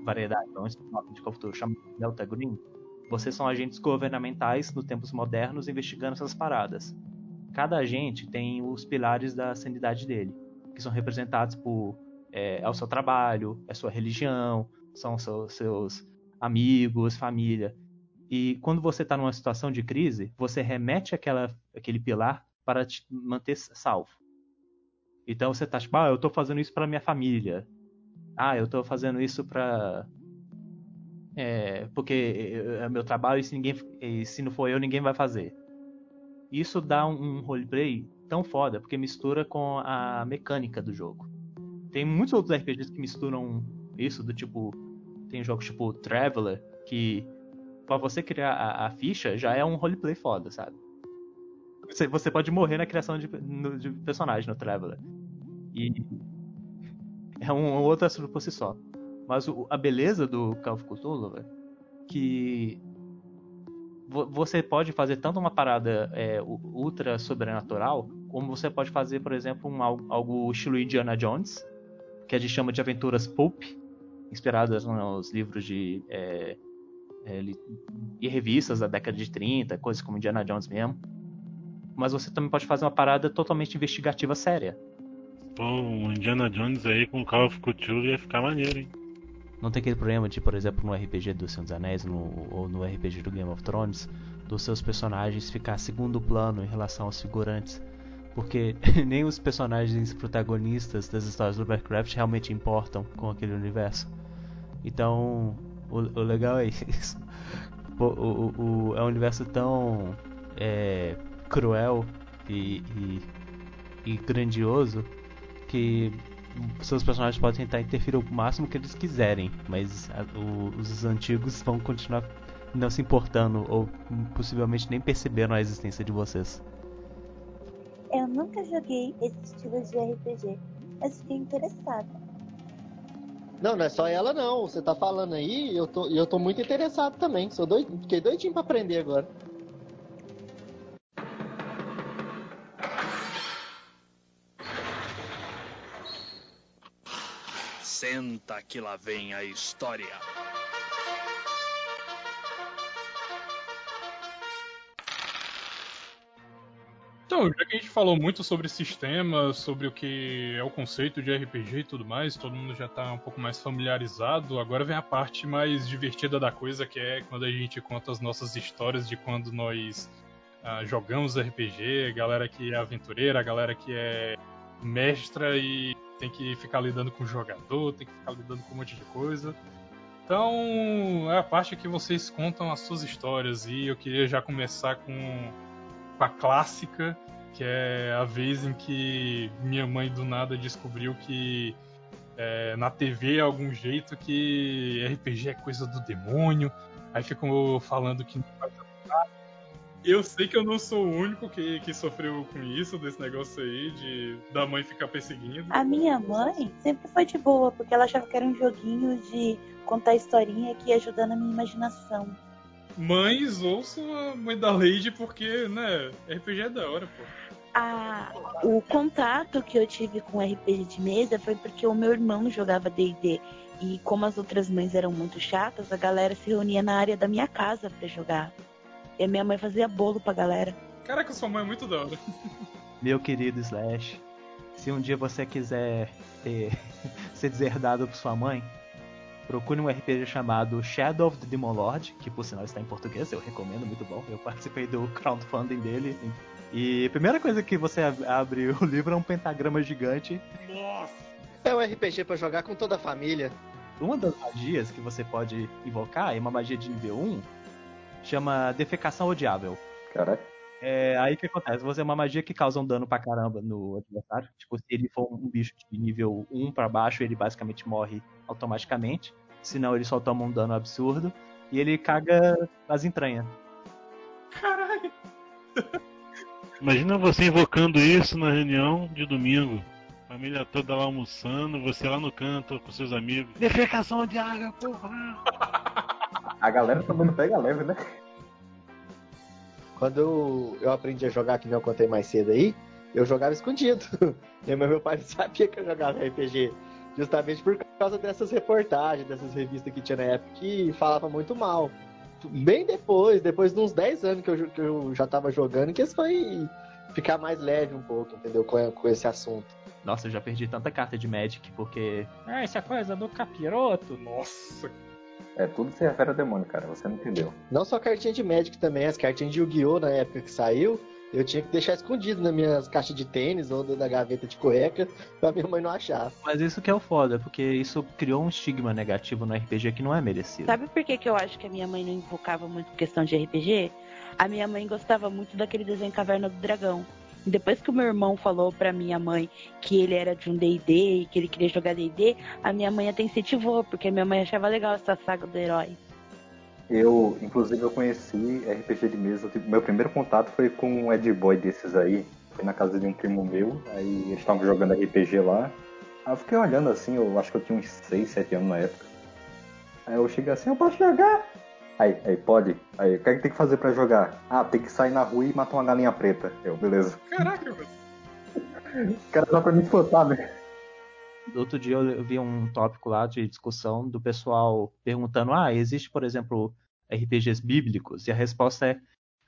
variedade, um sistema de Cthulhu chamado Delta Green, vocês são agentes governamentais nos tempos modernos investigando essas paradas. Cada agente tem os pilares da sanidade dele, que são representados por é, é o seu trabalho, é a sua religião, são seus, seus amigos, família. E quando você está numa situação de crise, você remete aquela, aquele pilar para te manter salvo. Então você tá tipo, ah, eu tô fazendo isso para minha família. Ah, eu tô fazendo isso para é, porque é meu trabalho e se, ninguém, e se não for eu, ninguém vai fazer. Isso dá um, um roleplay tão foda, porque mistura com a mecânica do jogo. Tem muitos outros RPGs que misturam isso, do tipo. Tem jogos tipo Traveler, que pra você criar a, a ficha já é um roleplay foda, sabe? Você, você pode morrer na criação de, no, de personagem no Traveler. E é um, um outro assunto por si só. Mas o- a beleza do Call of Cthulhu, velho, que vo- você pode fazer tanto uma parada é, ultra sobrenatural, como você pode fazer, por exemplo, um, al- algo estilo Indiana Jones, que a gente chama de aventuras pulp, inspiradas nos livros de é, é, li- e revistas da década de 30, coisas como Indiana Jones mesmo. Mas você também pode fazer uma parada totalmente investigativa séria. Pô, o Indiana Jones aí com Call of Cthulhu ia ficar maneiro, hein? Não tem aquele problema de, por exemplo, no RPG do Senhor dos Anéis no- ou no RPG do Game of Thrones, dos seus personagens ficar segundo plano em relação aos figurantes. Porque nem os personagens protagonistas das histórias do Lovecraft realmente importam com aquele universo. Então, o, o legal é isso. O, o- o- é um universo tão é, cruel e, e, e grandioso que seus personagens podem tentar interferir o máximo que eles quiserem, mas a- o- os antigos vão continuar não se importando ou possivelmente nem perceberam a existência de vocês. Eu nunca joguei esse estilo de RPG, mas fiquei interessada. Não, não é só ela não. Você tá falando aí eu tô, eu tô muito interessado também. Sou doido, fiquei doidinho pra aprender agora. Senta que lá vem a história. Então, já que a gente falou muito sobre sistemas, sobre o que é o conceito de RPG e tudo mais, todo mundo já tá um pouco mais familiarizado, agora vem a parte mais divertida da coisa, que é quando a gente conta as nossas histórias de quando nós ah, jogamos RPG, galera que é aventureira, galera que é mestra e tem que ficar lidando com o jogador, tem que ficar lidando com um monte de coisa. Então, é a parte que vocês contam as suas histórias e eu queria já começar com com a clássica, que é a vez em que minha mãe do nada descobriu que é, na TV é algum jeito que RPG é coisa do demônio, aí ficam falando que. Eu sei que eu não sou o único que, que sofreu com isso, desse negócio aí, de da mãe ficar perseguindo. A minha mãe sempre foi de boa, porque ela achava que era um joguinho de contar historinha que ia ajudando a minha imaginação. Mães, ouçam a mãe da Lady, porque, né, RPG é da hora, pô. A, o contato que eu tive com RPG de mesa foi porque o meu irmão jogava D&D e como as outras mães eram muito chatas, a galera se reunia na área da minha casa pra jogar. E a minha mãe fazia bolo pra galera. Caraca, sua mãe é muito da hora. Meu querido Slash, se um dia você quiser ter, ser deserdado por sua mãe, procure um RPG chamado Shadow of the Demon Lord, que por sinal está em português, eu recomendo, muito bom. Eu participei do crowdfunding dele. E a primeira coisa que você ab- abre o livro é um pentagrama gigante. Nossa! É um RPG pra jogar com toda a família. Uma das magias que você pode invocar é uma magia de nível 1, chama Defecação Odiável. Caraca. É, aí o que acontece? Você é uma magia que causa um dano pra caramba no adversário. Tipo, se ele for um bicho de nível 1 pra baixo, ele basicamente morre automaticamente. Senão ele só toma um dano absurdo. E ele caga as entranhas. Caralho! Imagina você invocando isso na reunião de domingo. Família toda lá almoçando, você lá no canto com seus amigos. Defecação de água, porra! A galera tá dando pega leve, né? Quando eu, eu aprendi a jogar, que nem eu contei mais cedo aí, eu jogava escondido. E meu meu pai não sabia que eu jogava RPG. Justamente por causa dessas reportagens, dessas revistas que tinha na época que falava muito mal. Bem depois, depois de uns 10 anos que eu, que eu já tava jogando, que isso foi ficar mais leve um pouco, entendeu? Com, com esse assunto. Nossa, eu já perdi tanta carta de Magic porque. Ah, essa coisa do capiroto. Nossa! É, tudo se refere a demônio, cara. Você não entendeu. Não só cartinha de Magic também, as cartinhas de Yu-Gi-Oh! na época que saiu, eu tinha que deixar escondido nas minhas caixas de tênis ou na gaveta de cueca pra minha mãe não achar. Mas isso que é o foda, porque isso criou um estigma negativo no RPG que não é merecido. Sabe por que, que eu acho que a minha mãe não invocava muito questão de RPG? A minha mãe gostava muito daquele desenho Caverna do Dragão. Depois que o meu irmão falou pra minha mãe que ele era de um D&D e que ele queria jogar D&D, a minha mãe até incentivou, porque minha mãe achava legal essa saga do herói. Eu, inclusive, eu conheci RPG de mesa. meu primeiro contato foi com um Ed Boy desses aí. Foi na casa de um primo meu. Aí eles estavam jogando RPG lá. Aí eu fiquei olhando assim, eu acho que eu tinha uns 6, 7 anos na época. Aí eu cheguei assim, eu posso jogar? Aí, aí, pode? Aí, o que é que tem que fazer pra jogar? Ah, tem que sair na rua e matar uma galinha preta. Eu, beleza. Caraca, mano. O cara dá pra me espantar, né? Outro dia eu vi um tópico lá de discussão do pessoal perguntando: ah, existe, por exemplo, RPGs bíblicos? E a resposta é: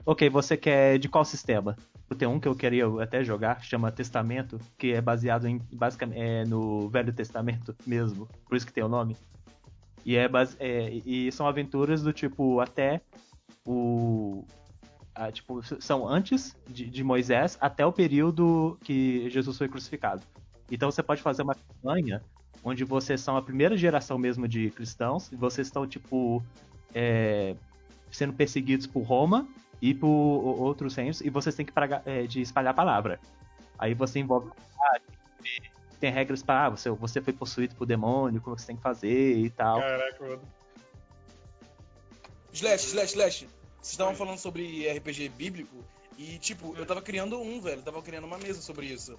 ok, você quer de qual sistema? Tem um que eu queria até jogar, que chama Testamento, que é baseado em basicamente é no Velho Testamento mesmo, por isso que tem o nome. E, é, base- é, e são aventuras do tipo até o. ah, tipo, são antes de, de Moisés até o período que Jesus foi crucificado. Então você pode fazer uma campanha onde vocês são a primeira geração mesmo de cristãos e vocês estão, tipo, é, sendo perseguidos por Roma e por outros reinos e vocês têm que é, de espalhar a palavra. Aí você envolve. Tem regras para ah, você, você foi possuído por demônio, como você tem que fazer e tal. Caraca, mano. Slash, slash, slash. Vocês estavam falando sobre RPG bíblico e, tipo, eu tava criando um, velho. Eu tava criando uma mesa sobre isso.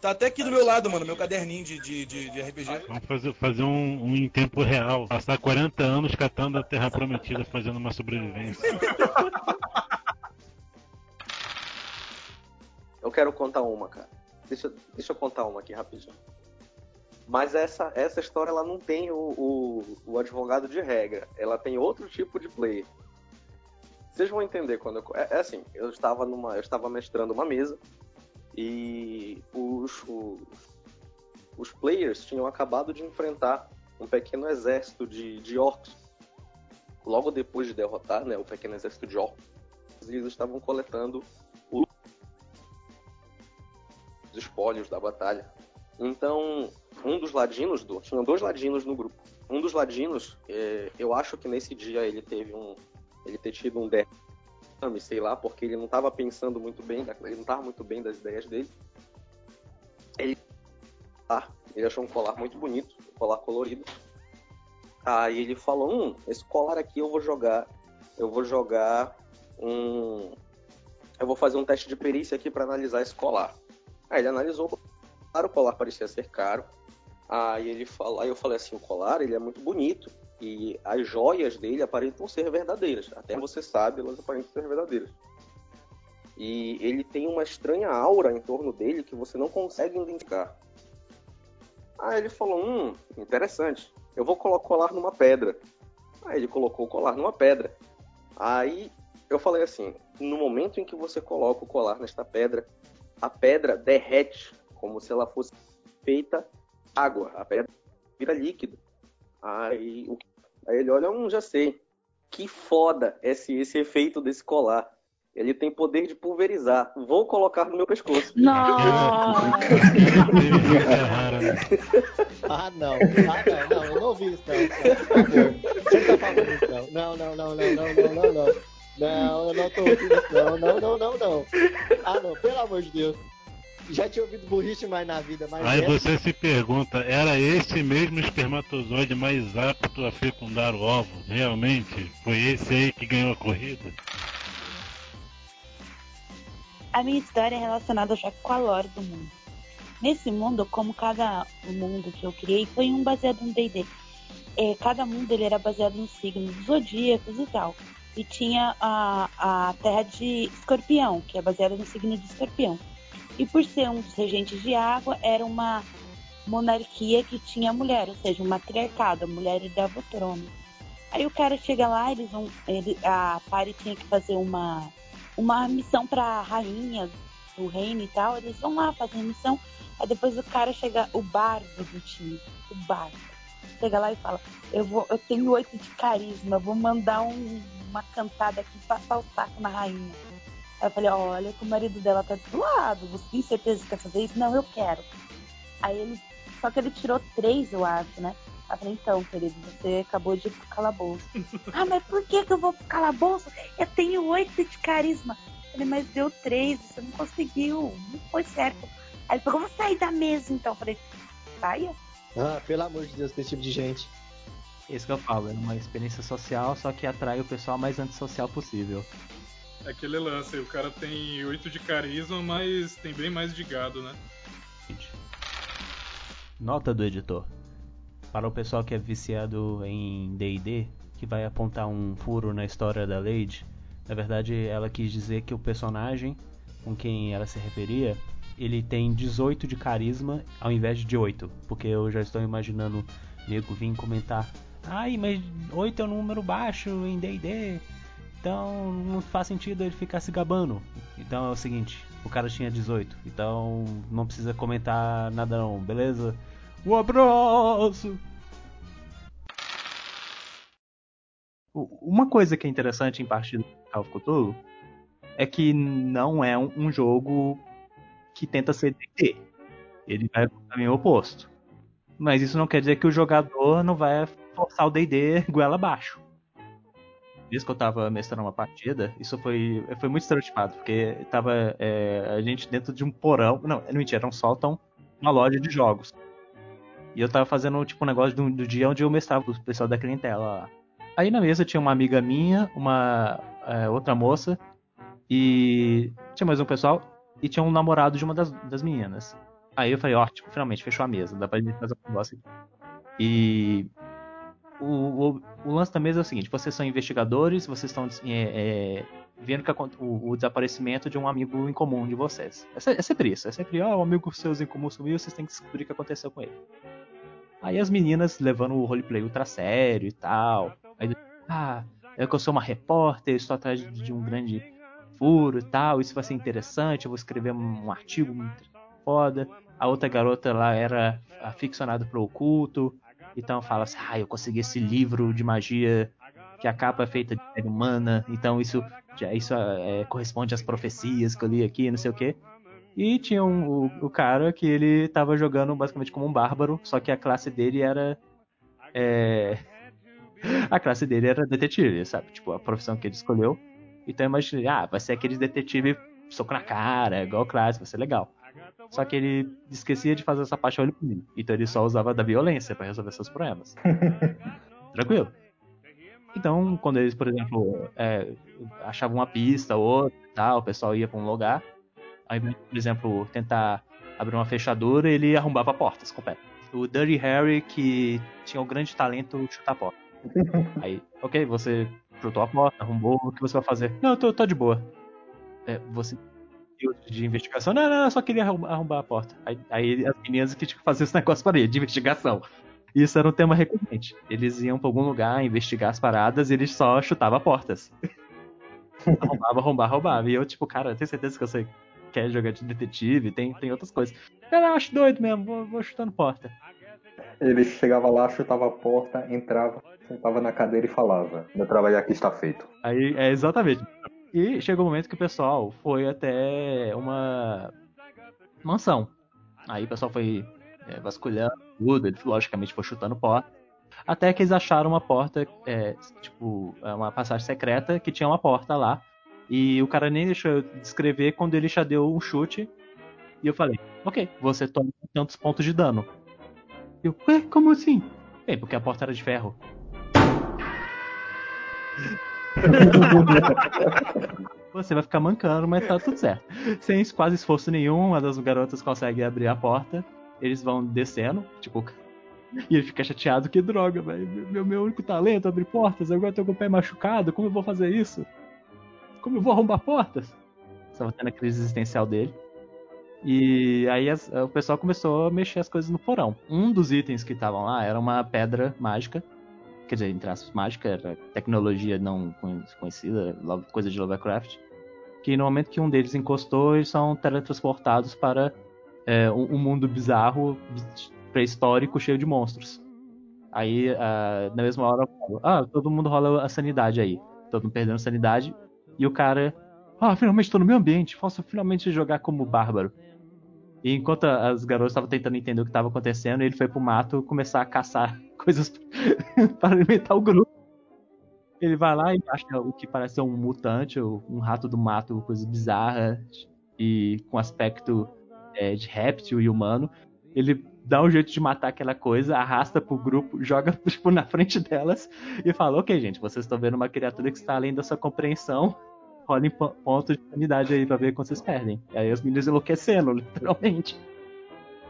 Tá até aqui do meu lado, mano, meu caderninho de, de, de, de RPG. Vamos fazer, fazer um, um em tempo real. Passar 40 anos catando a Terra Prometida fazendo uma sobrevivência. Eu quero contar uma, cara. Deixa, deixa eu contar uma aqui rapidinho. Mas essa, essa história ela não tem o, o, o advogado de regra. Ela tem outro tipo de player. Vocês vão entender quando eu. É, é assim, eu estava numa. Eu estava mestrando uma mesa e os, os, os players tinham acabado de enfrentar um pequeno exército de, de orcs. Logo depois de derrotar né, o pequeno exército de orcs, eles estavam coletando espólios da batalha. Então, um dos ladinos, do, tinha dois ladinos no grupo. Um dos ladinos, é, eu acho que nesse dia ele teve um, ele ter tido um derrame, sei lá, porque ele não estava pensando muito bem, ele não estava muito bem das ideias dele. Ele, ah, ele achou um colar muito bonito, um colar colorido. Aí ele falou, hum, esse colar aqui eu vou jogar, eu vou jogar um, eu vou fazer um teste de perícia aqui para analisar esse colar. Aí ele analisou o colar, o colar parecia ser caro. Aí ele falou, aí eu falei assim, o colar ele é muito bonito e as joias dele aparentam ser verdadeiras. Até você sabe, elas aparentam ser verdadeiras. E ele tem uma estranha aura em torno dele que você não consegue identificar. Aí ele falou, hum, interessante. Eu vou colocar o colar numa pedra. Aí ele colocou o colar numa pedra. Aí eu falei assim, no momento em que você coloca o colar nesta pedra, a pedra derrete como se ela fosse feita água. A pedra vira líquido. Aí, o- aí ele olha, hum, já sei. Que foda esse, esse efeito desse colar. Ele tem poder de pulverizar. Vou colocar no meu pescoço. Ah, não. Ah, não, não, eu não ouvi isso, não. Você não tá falando isso, não. Não, não, não, não, não, não, não, não. Não, eu não tô ouvindo isso, não. Não, não, não, não. Ah, não, pelo amor de Deus. Já tinha ouvido burrice mais na vida, mas Aí essa- você se pergunta, era esse mesmo espermatozoide mais apto a fecundar o ovo? Realmente? Foi esse aí que ganhou a corrida? A minha história é relacionada já com a lore do mundo. Nesse mundo, como cada mundo que eu criei foi um baseado no D&D. É, cada mundo ele era baseado nos signos zodíacos e tal. E tinha a, a terra de escorpião, que é baseada no signo de escorpião. E por ser um dos regentes de água, era uma monarquia que tinha mulher, ou seja, um matriarcado, a mulher dava o trono. Aí o cara chega lá, eles vão. Ele, a Pari tinha que fazer uma, uma missão pra rainha do reino e tal. Eles vão lá fazer a missão. Aí depois o cara chega, o bardo do time, o bardo. chega lá e fala, eu vou, eu tenho oito de carisma, vou mandar um- uma cantada aqui passar o saco na rainha. Aí eu falei, olha que o marido dela tá do lado, você tem certeza que quer fazer isso? Não, eu quero. Aí ele, só que ele tirou três, eu acho, né? Eu falei, então, querido, você acabou de ir pro calabouço. ah, mas por que que eu vou pro calabouço? Eu tenho oito de carisma. Eu falei, mas deu três, você não conseguiu, não foi certo. Aí ele falou, vou sair da mesa então. Eu falei, saia? Ah, pelo amor de Deus, desse tipo de gente. Esse que eu falo, é uma experiência social, só que atrai o pessoal mais antissocial possível. É aquele lance, o cara tem 8 de carisma, mas tem bem mais de gado, né? Nota do editor. Para o pessoal que é viciado em D&D, que vai apontar um furo na história da Lady, na verdade ela quis dizer que o personagem com quem ela se referia, ele tem 18 de carisma ao invés de 8, porque eu já estou imaginando nego vir comentar: "Ai, mas 8 é um número baixo em D&D". Então não faz sentido ele ficar se gabando. Então é o seguinte, o cara tinha 18, então não precisa comentar nada não, beleza? Um abraço! Uma coisa que é interessante em parte do Call of Cthulhu é que não é um jogo que tenta ser D&D. Ele vai pro caminho oposto. Mas isso não quer dizer que o jogador não vai forçar o D&D goela abaixo. Vez que eu tava mestrando uma partida, isso foi, foi muito estereotipado, porque tava é, a gente dentro de um porão. Não, não mentira, era um sótão, uma loja de jogos. E eu tava fazendo tipo um negócio do, do dia onde eu mestrava o pessoal da clientela lá. Aí na mesa tinha uma amiga minha, uma é, outra moça, e tinha mais um pessoal, e tinha um namorado de uma das, das meninas. Aí eu falei, ótimo, finalmente fechou a mesa, dá pra gente fazer um negócio aqui. E o, o, o lance da mesa é o seguinte: vocês são investigadores, vocês estão é, é, vendo que acon- o, o desaparecimento de um amigo em comum de vocês. É, é sempre isso: é sempre, ó, um amigo seus em comum sumiu, vocês têm que descobrir o que aconteceu com ele. Aí as meninas levando o roleplay ultra sério e tal. Aí, ah, é que eu sou uma repórter, estou atrás de, de um grande furo e tal, isso vai ser interessante, eu vou escrever um, um artigo muito foda. A outra garota lá era aficionada pro oculto, então fala assim, ah, eu consegui esse livro de magia que a capa é feita de pele humana, então isso já isso é, corresponde às profecias que eu li aqui, não sei o quê. E tinha um, o, o cara que ele tava jogando basicamente como um bárbaro, só que a classe dele era. é, a classe dele era detetive, sabe? Tipo, a profissão que ele escolheu. Então eu imaginei, ah, vai ser aquele detetive soco na cara, igual classe, vai ser legal. Só que ele esquecia de fazer essa parte olho por mim. Então ele só usava da violência pra resolver seus problemas. Tranquilo. Então, quando eles, por exemplo, é, achavam uma pista ou outra tal, o pessoal ia pra um lugar, ao invés de, por exemplo, tentar abrir uma fechadura, ele arrombava portas com o pé. O Dirty Harry, que tinha o grande talento de chutar a porta. Aí, ok, você chutou a porta, arrombou, o que você vai fazer? Não, eu tô, tô de boa. É, você de investigação? Não, não, eu só queria arrom- arrombar a porta. Aí, aí as meninas que que fazer esse negócio para ele, de investigação. Isso era um tema recorrente. Eles iam pra algum lugar investigar as paradas e eles só chutavam portas. arrombava, arrombava, arrombava. E eu, tipo, cara, tenho certeza que você quer jogar de detetive, tem, tem outras coisas. Cara, eu acho doido mesmo, vou, vou chutando porta. Ele chegava lá, chutava a porta, entrava, sentava na cadeira e falava: Meu trabalho aqui está feito. Aí, é exatamente. E chegou o momento que o pessoal foi até uma mansão. Aí o pessoal foi é, vasculhando tudo, ele logicamente foi chutando porta. Até que eles acharam uma porta, é, tipo, é uma passagem secreta que tinha uma porta lá. E o cara nem deixou eu descrever quando ele já deu um chute. E eu falei, ok, você toma tantos pontos de dano. Eu, ué, como assim? Bem, porque a porta era de ferro. Você vai ficar mancando, mas tá tudo certo. Sem quase esforço nenhum, uma das garotas consegue abrir a porta. Eles vão descendo, tipo. E ele fica chateado, que droga, velho. Meu, meu único talento é abrir portas, agora eu tô com o pé machucado, como eu vou fazer isso? Como eu vou arrombar portas? Estava tendo a crise existencial dele. E aí as- o pessoal começou a mexer as coisas no porão. Um dos itens que estavam lá era uma pedra mágica. Quer dizer, entre aspas, mágica, era tecnologia não conhe- conhecida, coisa de Lovecraft. Que no momento que um deles encostou, eles são teletransportados para é, um, um mundo bizarro, pré-histórico, cheio de monstros. Aí, ah, na mesma hora, ah, todo mundo rola a sanidade aí. Todo mundo perdendo sanidade. E o cara, ah, finalmente tô no meu ambiente, posso finalmente jogar como bárbaro. E enquanto as garotas estavam tentando entender o que estava acontecendo, ele foi pro mato começar a caçar coisas para alimentar o grupo. Ele vai lá e acha o que parece ser um mutante, ou um rato do mato, coisa bizarra e com aspecto é, de réptil e humano. Ele dá um jeito de matar aquela coisa, arrasta pro grupo, joga tipo, na frente delas e fala: Ok, gente, vocês estão vendo uma criatura que está além da sua compreensão. Rolem po- pontos de sanidade aí pra ver quando vocês perdem. E aí os meninos enlouquecendo, literalmente.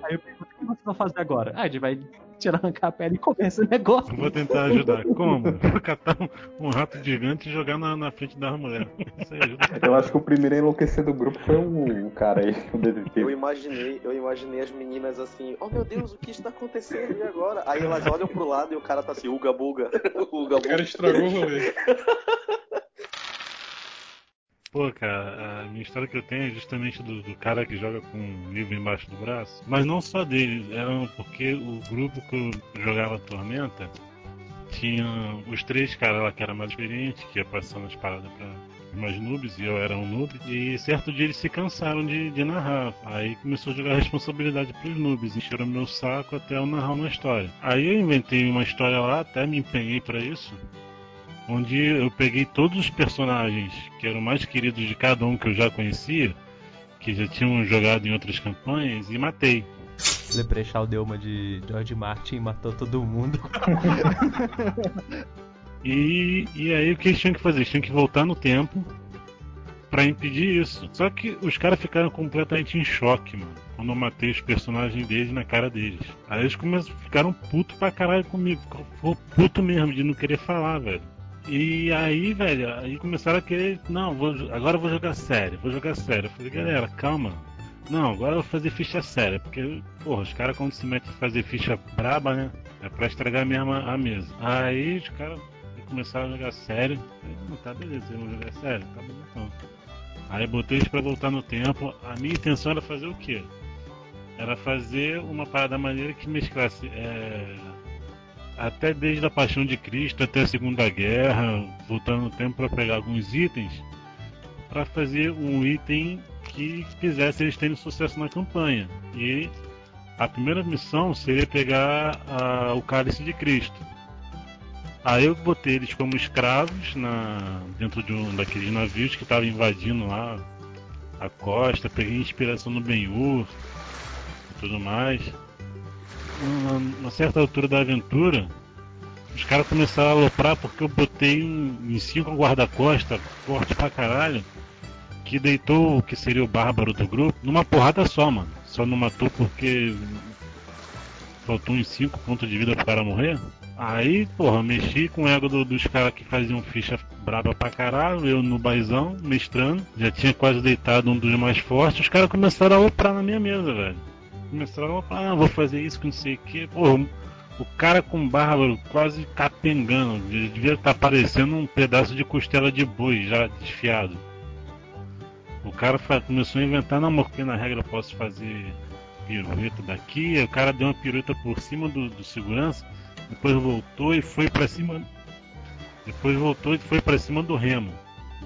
Aí eu pergunto: o que vocês vão fazer agora? Ah, a gente vai tirar, arrancar a pele e comer esse negócio. Eu vou tentar ajudar. Como? Vou catar um, um rato gigante e jogar na, na frente da mulher. Isso aí ajuda. Eu acho que o primeiro a enlouquecer do grupo foi o, o cara aí, o Eu detetive. imaginei, eu imaginei as meninas assim, oh meu Deus, o que está acontecendo e agora? Aí elas olham pro lado e o cara tá assim, uga buga, uga O cara buga. estragou o rolê. Pô, cara, a minha história que eu tenho é justamente do, do cara que joga com um livro embaixo do braço. Mas não só dele, eram porque o grupo que eu jogava Tormenta tinha os três caras lá que era mais experiente, que ia passando as paradas pra mais noobs, e eu era um noob. E certo dia eles se cansaram de, de narrar. Aí começou a jogar a responsabilidade pros noobs, encheram meu saco até eu narrar uma história. Aí eu inventei uma história lá, até me empenhei pra isso onde eu peguei todos os personagens que eram mais queridos de cada um que eu já conhecia, que já tinham jogado em outras campanhas, e matei. Leprechaun deu uma de George Martin e matou todo mundo. E, e aí o que eles tinham que fazer? Eles tinham que voltar no tempo pra impedir isso. Só que os caras ficaram completamente em choque, mano. Quando eu matei os personagens deles na cara deles. Aí eles começaram, ficaram puto pra caralho comigo. Ficou puto mesmo de não querer falar, velho. E aí, velho, aí começaram a querer. Não, vou, agora eu vou jogar sério, vou jogar sério. Eu falei, galera, calma. Não, agora eu vou fazer ficha séria, porque, porra, os caras quando se metem a fazer ficha braba, né? É pra estragar mesmo a a mesa. Aí os caras começaram a jogar sério. Falei, não, tá beleza, vocês vão jogar sério? Tá bom então. Aí botei eles pra voltar no tempo. A minha intenção era fazer o quê? Era fazer uma parada maneira que mesclasse é, até desde a Paixão de Cristo até a Segunda Guerra, voltando no tempo para pegar alguns itens, para fazer um item que fizesse eles terem sucesso na campanha. E a primeira missão seria pegar a- o Cálice de Cristo. Aí eu botei eles como escravos na, dentro de um daqueles navios que estavam invadindo lá a costa, peguei inspiração no Ben-Hur e tudo mais. Numa, certa altura da aventura, os caras começaram a aloprar porque eu botei um, em cinco guarda-costa, forte pra caralho, que deitou o que seria o bárbaro do grupo numa porrada só, mano. Só não matou porque faltou uns 5 pontos de vida pro cara morrer. Aí, porra, mexi com o ego do- dos caras que faziam ficha braba pra caralho, eu no baizão, mestrando, já tinha quase deitado um dos mais fortes, os caras começaram a aloprar na minha mesa, velho. Começaram a ah, vou fazer isso que não sei o que. Porra, o cara com bárbaro quase capengando, devia estar parecendo um pedaço de costela de boi já desfiado. O cara começou a inventar, não, porque na regra eu posso fazer pirueta daqui, o cara deu uma pirueta por cima do, do segurança, depois voltou e foi pra cima. Depois voltou e foi pra cima do remo.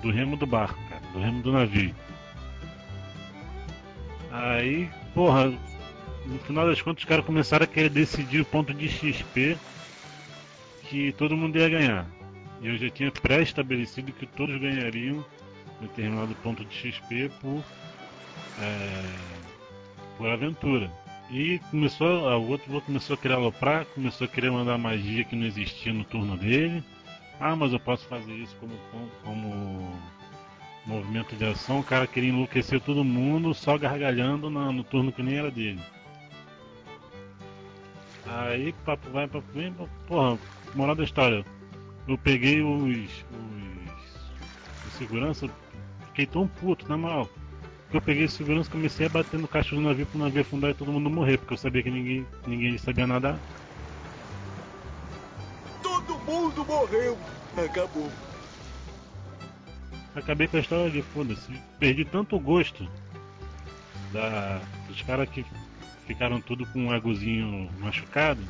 Do remo do barco, cara, do remo do navio. Aí, porra, no final das contas os caras começaram a querer decidir o ponto de XP que todo mundo ia ganhar. E eu já tinha pré-estabelecido que todos ganhariam determinado ponto de XP por, é, por aventura. E começou, o outro começou a querer aloprar, começou a querer mandar magia que não existia no turno dele. Ah, mas eu posso fazer isso como, como, movimento de ação. O cara queria enlouquecer todo mundo só gargalhando no turno que nem era dele. Aí, papo vai, papo vem, porra, moral da história. Eu peguei os, os, os segurança, fiquei tão puto, na moral. Que eu peguei os segurança e comecei a bater no caixa do navio pro navio afundar e todo mundo morrer, porque eu sabia que ninguém, ninguém sabia nadar. Todo mundo morreu. Acabou. Acabei com a história ali, foda-se. Perdi tanto gosto da, dos caras que ficaram tudo com um egozinho machucado.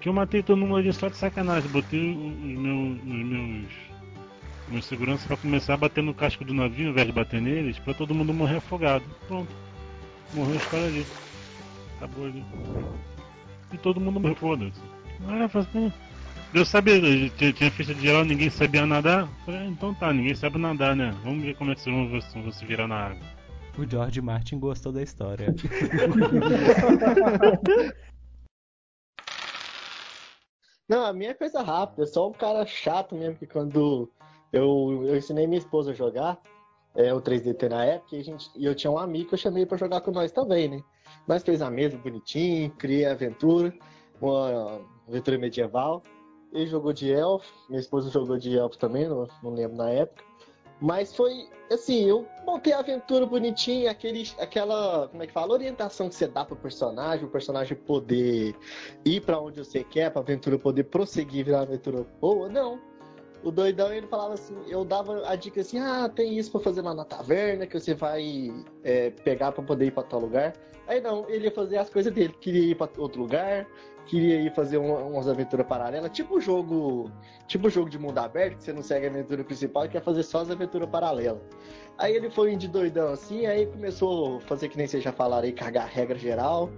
Que eu matei todo mundo ali só de sacanagem. Botei os meus, os meus, meus seguranças pra começar a bater no casco do navio, ao invés de bater neles, pra todo mundo morrer afogado. Pronto. Morreu os caras ali. Acabou ali. E todo mundo morreu, foda-se. Ah, fazendo. Eu sabia, tinha, tinha ficha de geral, ninguém sabia nadar. Falei, ah, então tá, ninguém sabe nadar, né? Vamos ver como é que vocês vão se virar na água. O George Martin gostou da história. Não, a minha é coisa rápida, é só um cara chato mesmo que quando eu, eu ensinei minha esposa a jogar, é, o 3DT na época, e, a gente, e eu tinha um amigo que eu chamei pra jogar com nós também, né? Nós fez a mesa bonitinho, criei a aventura, uma aventura medieval. Ele jogou de elfo, minha esposa jogou de elfo também, não, não lembro na época. Mas foi assim, eu montei a aventura bonitinha, aquele, aquela, como é que fala, orientação que você dá pro personagem, o personagem poder ir pra onde você quer, pra aventura poder prosseguir virar uma aventura boa. Não. O doidão ele falava assim, eu dava a dica assim, ah, tem isso pra fazer lá na taverna que você vai é, pegar pra poder ir pra tal lugar. Aí não, ele ia fazer as coisas dele, queria ir pra outro lugar, queria ir fazer uma- umas aventuras paralelas, tipo jogo, tipo jogo de mundo aberto, que você não segue a aventura principal e quer fazer só as aventuras paralelas. Aí ele foi de doidão assim, aí começou a fazer que nem vocês já falaram aí, cagar regra geral.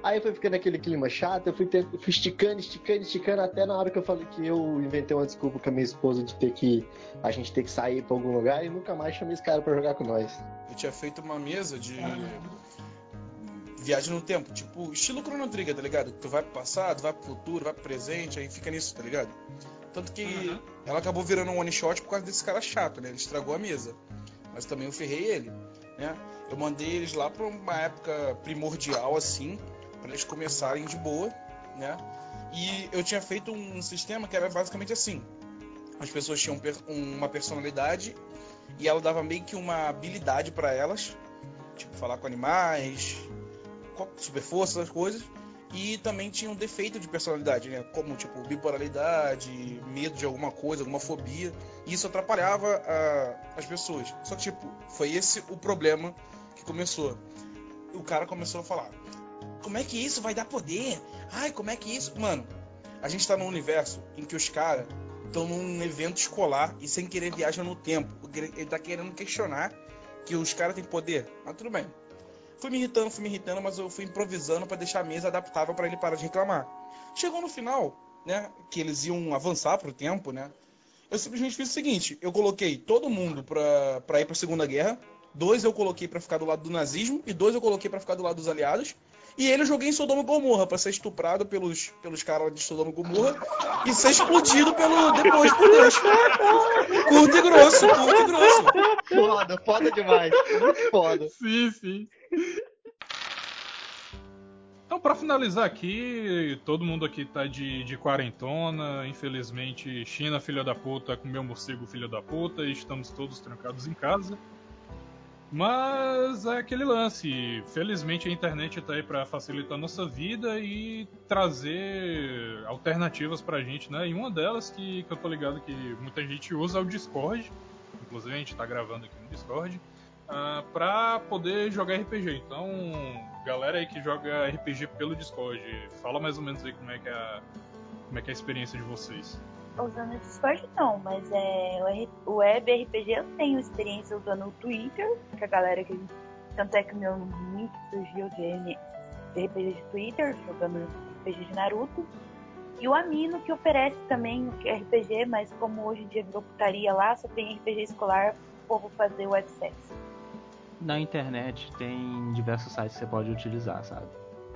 Aí foi ficando aquele clima chato, eu fui, ter- fui esticando, esticando, esticando, até na hora que eu falei que eu inventei uma desculpa com a minha esposa de ter que. a gente ter que sair pra algum lugar e nunca mais chamei esse cara pra jogar com nós. Eu tinha feito uma mesa de viagem no tempo, tipo, estilo Chrono Trigger, tá ligado? Tu vai pro passado, vai pro futuro, vai pro presente, aí fica nisso, tá ligado? Tanto que ela acabou virando um one shot por causa desse cara chato, né? Ele estragou a mesa. Mas também eu ferrei ele, né? Eu mandei eles lá pra uma época primordial, assim, pra eles começarem de boa, né? E eu tinha feito um sistema que era basicamente assim. As pessoas tinham uma personalidade e ela dava meio que uma habilidade pra elas, tipo falar com animais, super força, essas coisas. E também tinha um defeito de personalidade, né? Como tipo bipolaridade, medo de alguma coisa, alguma fobia. E isso atrapalhava a- as pessoas. Só que tipo, foi esse o problema que começou. O cara começou a falar: "Como é que isso vai dar poder? Ai, como é que isso, mano? A gente tá num universo em que os caras estão num evento escolar e sem querer viajam no tempo. Ele tá querendo questionar que os caras têm poder. Mas tudo bem. Fui me irritando, fui me irritando, mas eu fui improvisando pra deixar a mesa adaptável pra ele parar de reclamar. Chegou no final, né, que eles iam avançar pro tempo, né? Eu simplesmente fiz o seguinte, eu coloquei todo mundo pra, pra ir pra Segunda Guerra, dois eu coloquei pra ficar do lado do nazismo e dois eu coloquei pra ficar do lado dos aliados. E ele eu joguei em Sodoma e Gomorra pra ser estuprado pelos, pelos caras de Sodoma e Gomorra e ser explodido pelo depois por Deus. Curto e grosso, curto e grosso. Foda, foda demais. Muito foda. Sim, sim. Então, pra finalizar aqui, todo mundo aqui tá de, de quarentona. Infelizmente, China, filha da puta, comeu morcego, filha da puta, e estamos todos trancados em casa. Mas é aquele lance. Felizmente a internet tá aí pra facilitar a nossa vida e trazer alternativas pra gente, né? E uma delas que, que eu tô ligado que muita gente usa é o Discord. Inclusive a gente tá gravando aqui no Discord. Ah, pra poder jogar RPG. Então, galera aí que joga RPG pelo Discord, fala mais ou menos aí como é que é a, como é, que é a experiência de vocês. Usando o Discord não, mas é o o Web RPG eu tenho experiência usando o Twitter, que a galera que. Tanto é que o meu nick surgiu de, RPG de Twitter, jogando RPG de Naruto. E o Amino que oferece também o RPG, mas como hoje em dia virou putaria lá, só tem RPG escolar, o povo fazer webséries. Na internet tem diversos sites que você pode utilizar, sabe?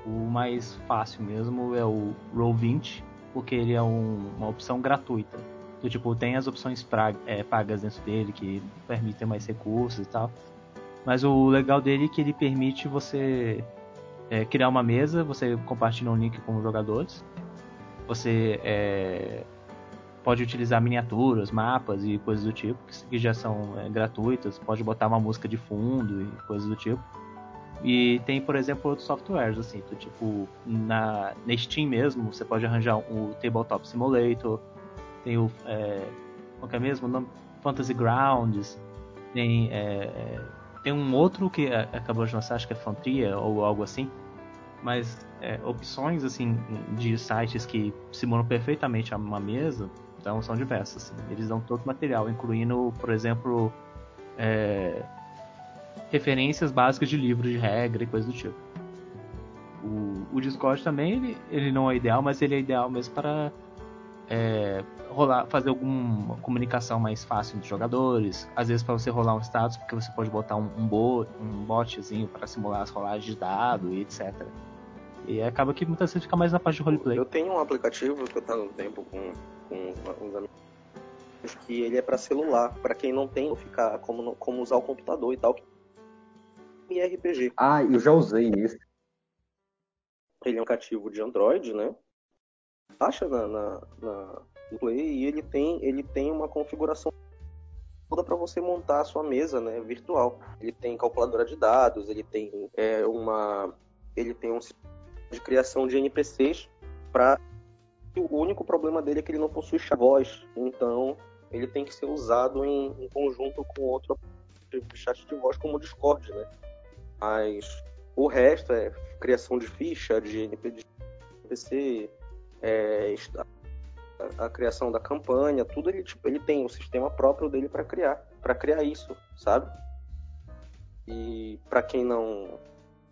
O mais fácil mesmo é o Roll20, porque ele é um- uma opção gratuita. Do tipo, tem as opções pra- é, pagas dentro dele que permitem mais recursos e tal. Mas o legal dele é que ele permite você é, criar uma mesa, você compartilha um link com os jogadores. Você é, pode utilizar miniaturas, mapas e coisas do tipo, que- já são é, gratuitas. Pode botar uma música de fundo e coisas do tipo. E tem, por exemplo, outros softwares, assim, do tipo, na, na Steam mesmo, você pode arranjar o Tabletop Simulator, tem o, é, qual que é mesmo? Nome? Fantasy Grounds, tem, é, é, tem um outro que é, acabou de lançar, acho que é Frontier ou algo assim, mas é, opções assim de sites que simulam perfeitamente uma mesa então são diversas. assim. Eles dão todo o material, incluindo, por exemplo, é, referências básicas de livros de regra e coisa do tipo. O, o Discord também ele, ele não é ideal, mas ele é ideal mesmo para é, rolar, fazer alguma comunicação mais fácil entre os jogadores. Às vezes para você rolar um status, porque você pode botar um, um, bot, um botzinho para simular as rolagens de dado e etc. E acaba que muitas vezes fica mais na parte de roleplay. Eu tenho um aplicativo que eu tô no tempo com, com uns amigos que ele é para celular, para quem não tem, ficar como, como usar o computador e tal. E RPG. Ah, eu já usei esse. Ele é um aplicativo de Android, né? Baixa na, na, na Play e ele tem, ele tem uma configuração toda para você montar a sua mesa, né, virtual. Ele tem calculadora de dados, ele tem é, uma, ele tem um sistema de criação de NPCs para o único problema dele é que ele não possui voz, então ele tem que ser usado em, em conjunto com outro chat de voz como o Discord, né? Mas o resto é criação de ficha, de NPC, é, a, a, criação da campanha, tudo ele, tipo, ele tem um sistema próprio dele para criar, para criar isso, sabe? E para quem não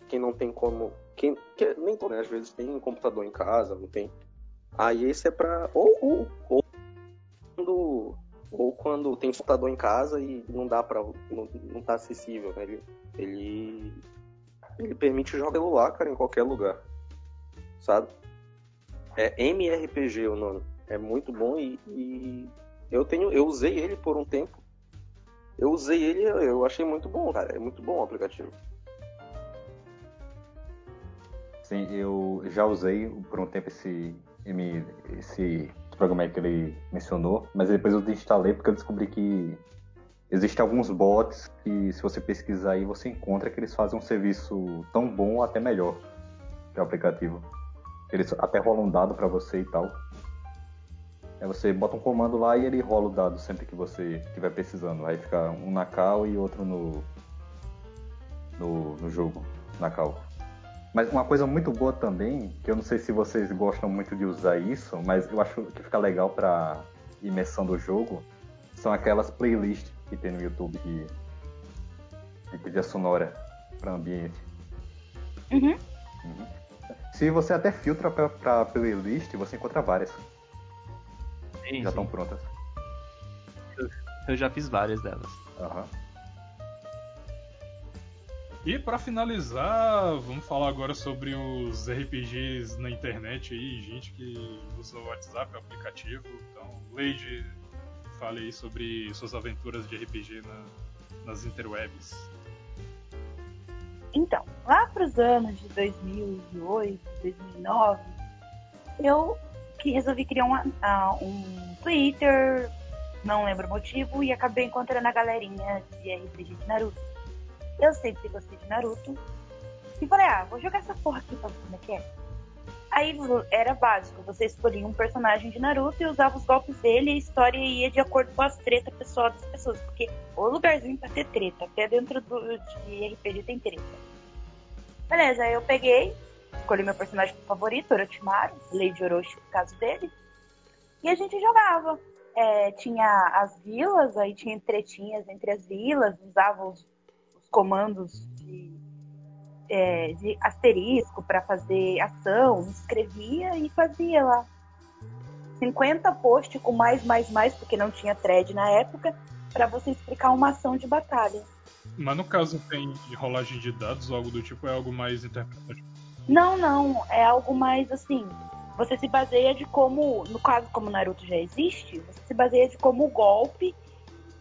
quem não tem como, quem que, nem né? às vezes tem um computador em casa, não tem. Aí esse é para ou, ou, ou quando ou quando tem computador em casa e não dá para não, não tá acessível, né? Ele, ele ele permite jogar celular, cara, em qualquer lugar. Sabe? É MRPG o nome. É muito bom e, e, eu tenho, eu usei ele por um tempo. Eu usei ele, eu achei muito bom, cara. É muito bom o aplicativo. Sim, eu já usei por um tempo esse, esse programa que ele mencionou, mas depois eu desinstalei porque eu descobri que Existem alguns bots que, se você pesquisar aí, você encontra que eles fazem um serviço tão bom ou até melhor que o aplicativo. Eles até rolam um dado para você e tal. Aí você bota um comando lá e ele rola o dado sempre que você estiver precisando. Aí fica um na cal e outro no, no, no jogo, na cal. Mas uma coisa muito boa também, que eu não sei se vocês gostam muito de usar isso, mas eu acho que fica legal para imersão do jogo, são aquelas playlists que tem no YouTube de, de trilha sonora para ambiente. Uhum. Uhum. Se você até filtra para playlist, você encontra várias. Sim, já sim. estão prontas. Eu, eu já fiz várias delas. Aham. E pra finalizar, vamos falar agora sobre os RPGs na internet aí, gente que usa o WhatsApp, o aplicativo. Então, Lady, fale aí sobre suas aventuras de RPG na- nas interwebs. Então, lá pros anos de 2008, 2009, eu resolvi criar um, ah, um Twitter, não lembro o motivo, e acabei encontrando a galerinha de RPG de Naruto. Eu sempre gostei de Naruto. E falei, ah, vou jogar essa porra aqui pra ver como é que é. Aí era básico, você escolhia um personagem de Naruto e usava os golpes dele e a história ia de acordo com as tretas pessoal das pessoas. Porque o lugarzinho pra ter treta, até dentro do, de RPG tem treta. Beleza, aí eu peguei, escolhi meu personagem favorito, Orochimaru, Lady Orochi, no caso dele, e a gente jogava. É, tinha as vilas, aí tinha tretinhas entre as vilas, usava os, os comandos de, é, de asterisco para fazer ação, escrevia e fazia lá. 50 posts com mais, mais, mais, porque não tinha thread na época, para você explicar uma ação de batalha. Mas no caso tem rolagem de dados ou algo do tipo, é algo mais interpretativo. Não, não, é algo mais assim. Você se baseia de como, no caso como Naruto já existe, você se baseia de como o golpe,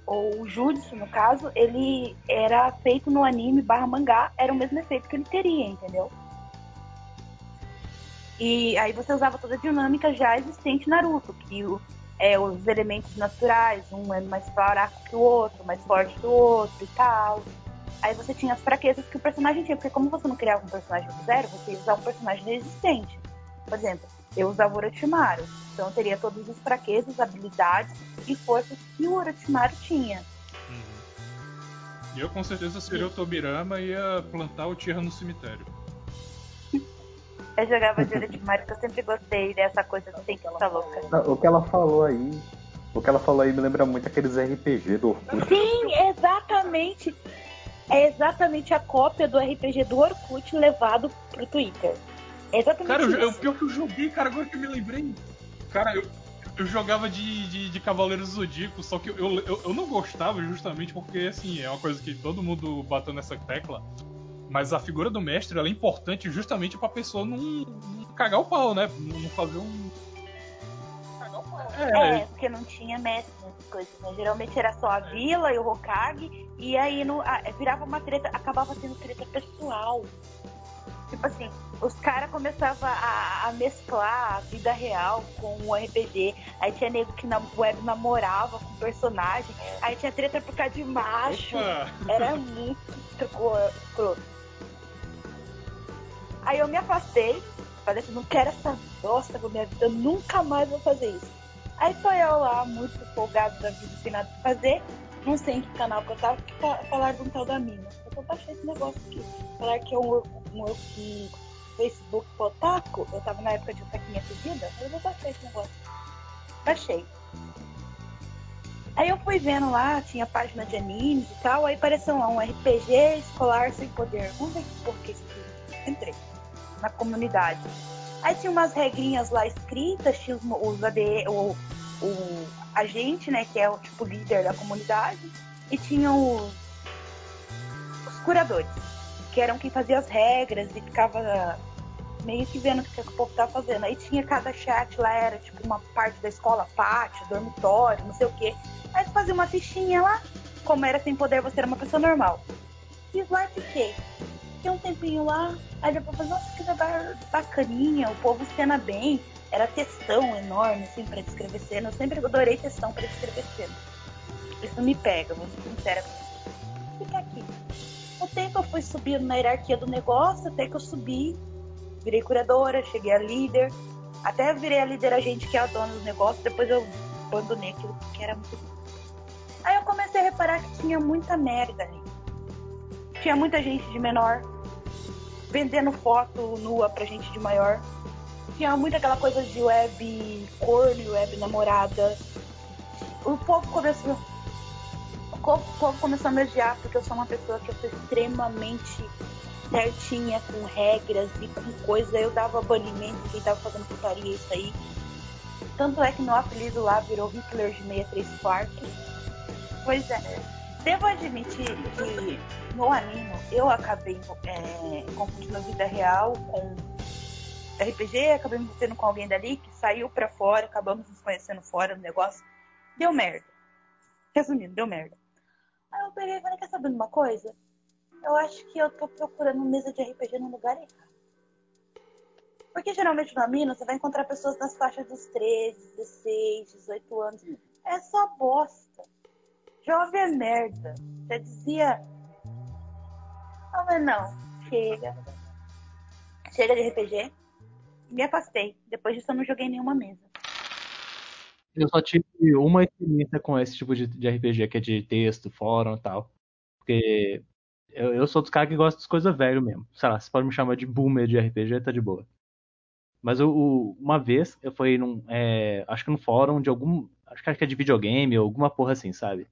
ou o jutsu no caso, ele era feito no anime barra mangá, era o mesmo efeito que ele teria, entendeu? E aí você usava toda a dinâmica já existente em Naruto, que é, os elementos naturais, um é mais fraco que o outro, mais forte que o outro e tal. Aí você tinha as fraquezas que o personagem tinha, porque como você não criava um personagem do zero, você ia usar um personagem existente. Por exemplo, eu usava o Orochimaru, então eu teria todas as fraquezas, habilidades e forças que o Orochimaru tinha. E eu com certeza seria o Tobirama e ia plantar o Tira no cemitério. Eu jogava de Mario porque eu sempre gostei dessa coisa tem que estar louca. O que ela falou aí. O que ela falou aí me lembra muito aqueles RPG do Orkut. Sim, exatamente. É exatamente a cópia do RPG do Orkut levado pro Twitter. É exatamente Cara, eu, isso. eu, pior que eu joguei, cara, agora que eu me lembrei. Cara, eu, eu jogava de, de, de Cavaleiros do Zodíaco, só que eu, eu, eu não gostava justamente porque, assim, é uma coisa que todo mundo bateu nessa tecla. Mas a figura do mestre ela é importante justamente pra pessoa não, não cagar o pau, né? Não fazer um. É, porque não tinha mestre nessas coisas, né? Geralmente era só a vila e o Hokage, e aí no, a- virava uma treta, acabava sendo treta pessoal. Tipo assim, os caras começavam a, a mesclar a vida real com o RPG. Aí tinha nego que na web namorava com o personagem. Aí tinha treta por causa de macho. Opa! Era muito escro- escroto. Aí eu me afastei. Falei assim, não quero essa bosta pra minha vida. Eu nunca mais vou fazer isso. Aí tô eu lá, muito folgado da vida, sem nada pra fazer. Não sei em que canal que eu tava, que falaram de um tal da mina. Eu vou baixar esse negócio aqui. Falaram que é um, um, um Facebook pro otaku. Eu tava na época de otaquinha pedida. Eu vou baixar esse negócio. Baixei. Aí eu fui vendo lá, tinha página de animes e tal, aí apareceu lá um RPG escolar sem poder. Vamos ver porra que isso aqui. Entrei na comunidade. Aí tinha umas regrinhas lá escritas, tinha os, os AD, o, o agente, né, que é o tipo líder da comunidade, e tinha os curadores, que eram quem fazia as regras e ficava meio que vendo o que, o povo tava fazendo. Aí tinha cada chat lá, era tipo uma parte da escola, pátio, dormitório, não sei o quê. Aí você fazia uma fichinha lá, como era sem poder, você era uma pessoa normal. Fiz lá e fiquei. Fiquei um tempinho lá, aí depois falei, nossa, que lugar bacaninha, o povo cena bem. Era textão enorme, assim, pra descrever cena. Eu sempre adorei textão pra descrever cena. Isso me pega, vou ser sincera com você. Tempo eu fui subindo na hierarquia do negócio, até que eu subi, virei curadora, cheguei a líder, até virei a líder agente que é a dona do negócio, depois eu abandonei aquilo que era muito. Aí eu comecei a reparar que tinha muita merda ali. Tinha muita gente de menor, vendendo foto nua pra gente de maior. Tinha muito aquela coisa de web corno web namorada. O povo começou. O co- o povo começou a me odiar porque eu sou uma pessoa que eu sou extremamente certinha, com regras e com coisa. Eu dava banimento quem tava fazendo putaria isso aí. Tanto é que meu apelido lá virou Hitler de 63 quartos. Pois é. Devo admitir que no anime eu acabei é, confundindo vida real com RPG, acabei me envolvendo com alguém dali que saiu pra fora, acabamos nos conhecendo fora do negócio. Deu merda. Resumindo, deu merda. Aí eu peguei e falei, quer saber de uma coisa? Eu acho que eu tô procurando mesa de RPG no lugar errado. Porque geralmente no Amino você vai encontrar pessoas nas faixas dos 13, 16, 18 anos. É só bosta. Jovem é merda. Já dizia. Ah, mas não. Chega. Chega de RPG. Me afastei. Depois disso eu não joguei nenhuma mesa. Eu só tive uma experiência com esse tipo de, de RPG, que é de texto, fórum e tal. Porque eu, eu sou dos caras que gostam das coisas velho mesmo. Sei lá, você pode me chamar de boomer de RPG, tá de boa. Mas eu, uma vez eu fui num. é, acho que num fórum de algum. Acho que é de videogame ou alguma porra assim, sabe?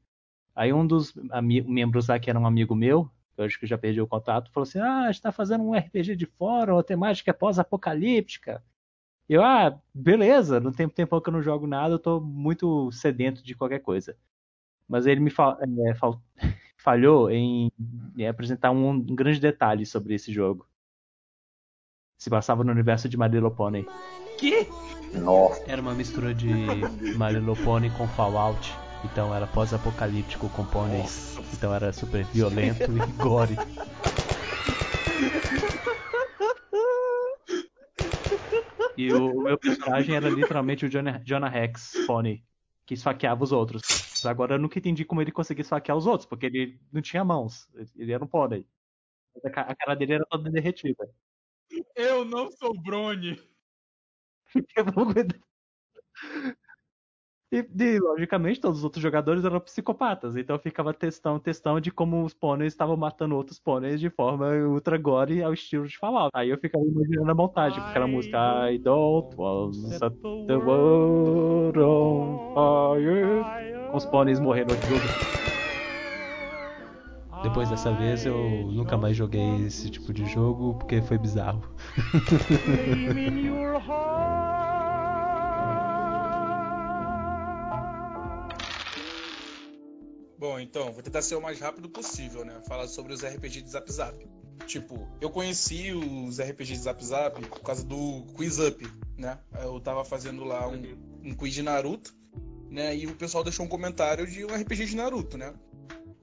Aí um dos membros lá, que era um amigo meu, eu acho que já perdi o contato, falou assim: Ah, a gente tá fazendo um RPG de fórum, a temática é pós-apocalíptica. Eu, ah, beleza, não tem tempo que eu não jogo nada, eu tô muito sedento de qualquer coisa. Mas ele me fa- é, fal- falhou em, em apresentar um, um grande detalhe sobre esse jogo. Se passava no universo de My Little Pony. Que? Nossa. Era uma mistura de My Little Pony com Fallout. Então era pós-apocalíptico com pôneis. Então era super violento e gore. E o, meu personagem era literalmente o Jonah, Jonah Rex Pony, que esfaqueava os outros. Agora eu nunca entendi como ele conseguia esfaquear os outros, porque ele não tinha mãos. Ele era um pônei. A cara dele era toda derretida. Eu não sou Brony. E, e, logicamente, todos os outros jogadores eram psicopatas. Então eu ficava testando, testando de como os pôneis estavam matando outros pôneis de forma ultra gore ao estilo de Fallout. Aí eu ficava imaginando a montagem, com aquela música I don't want to set the world on fire. Com os pôneis morrendo no jogo. Depois dessa vez eu nunca mais joguei esse tipo de jogo porque foi bizarro. Bom, então, vou tentar ser o mais rápido possível, né? Falar sobre os RPG de Zap Zap. Tipo, eu conheci os RPG de Zap Zap por causa do Quiz Up, né? Eu tava fazendo lá um, um quiz de Naruto, né? E o pessoal deixou um comentário de um RPG de Naruto, né?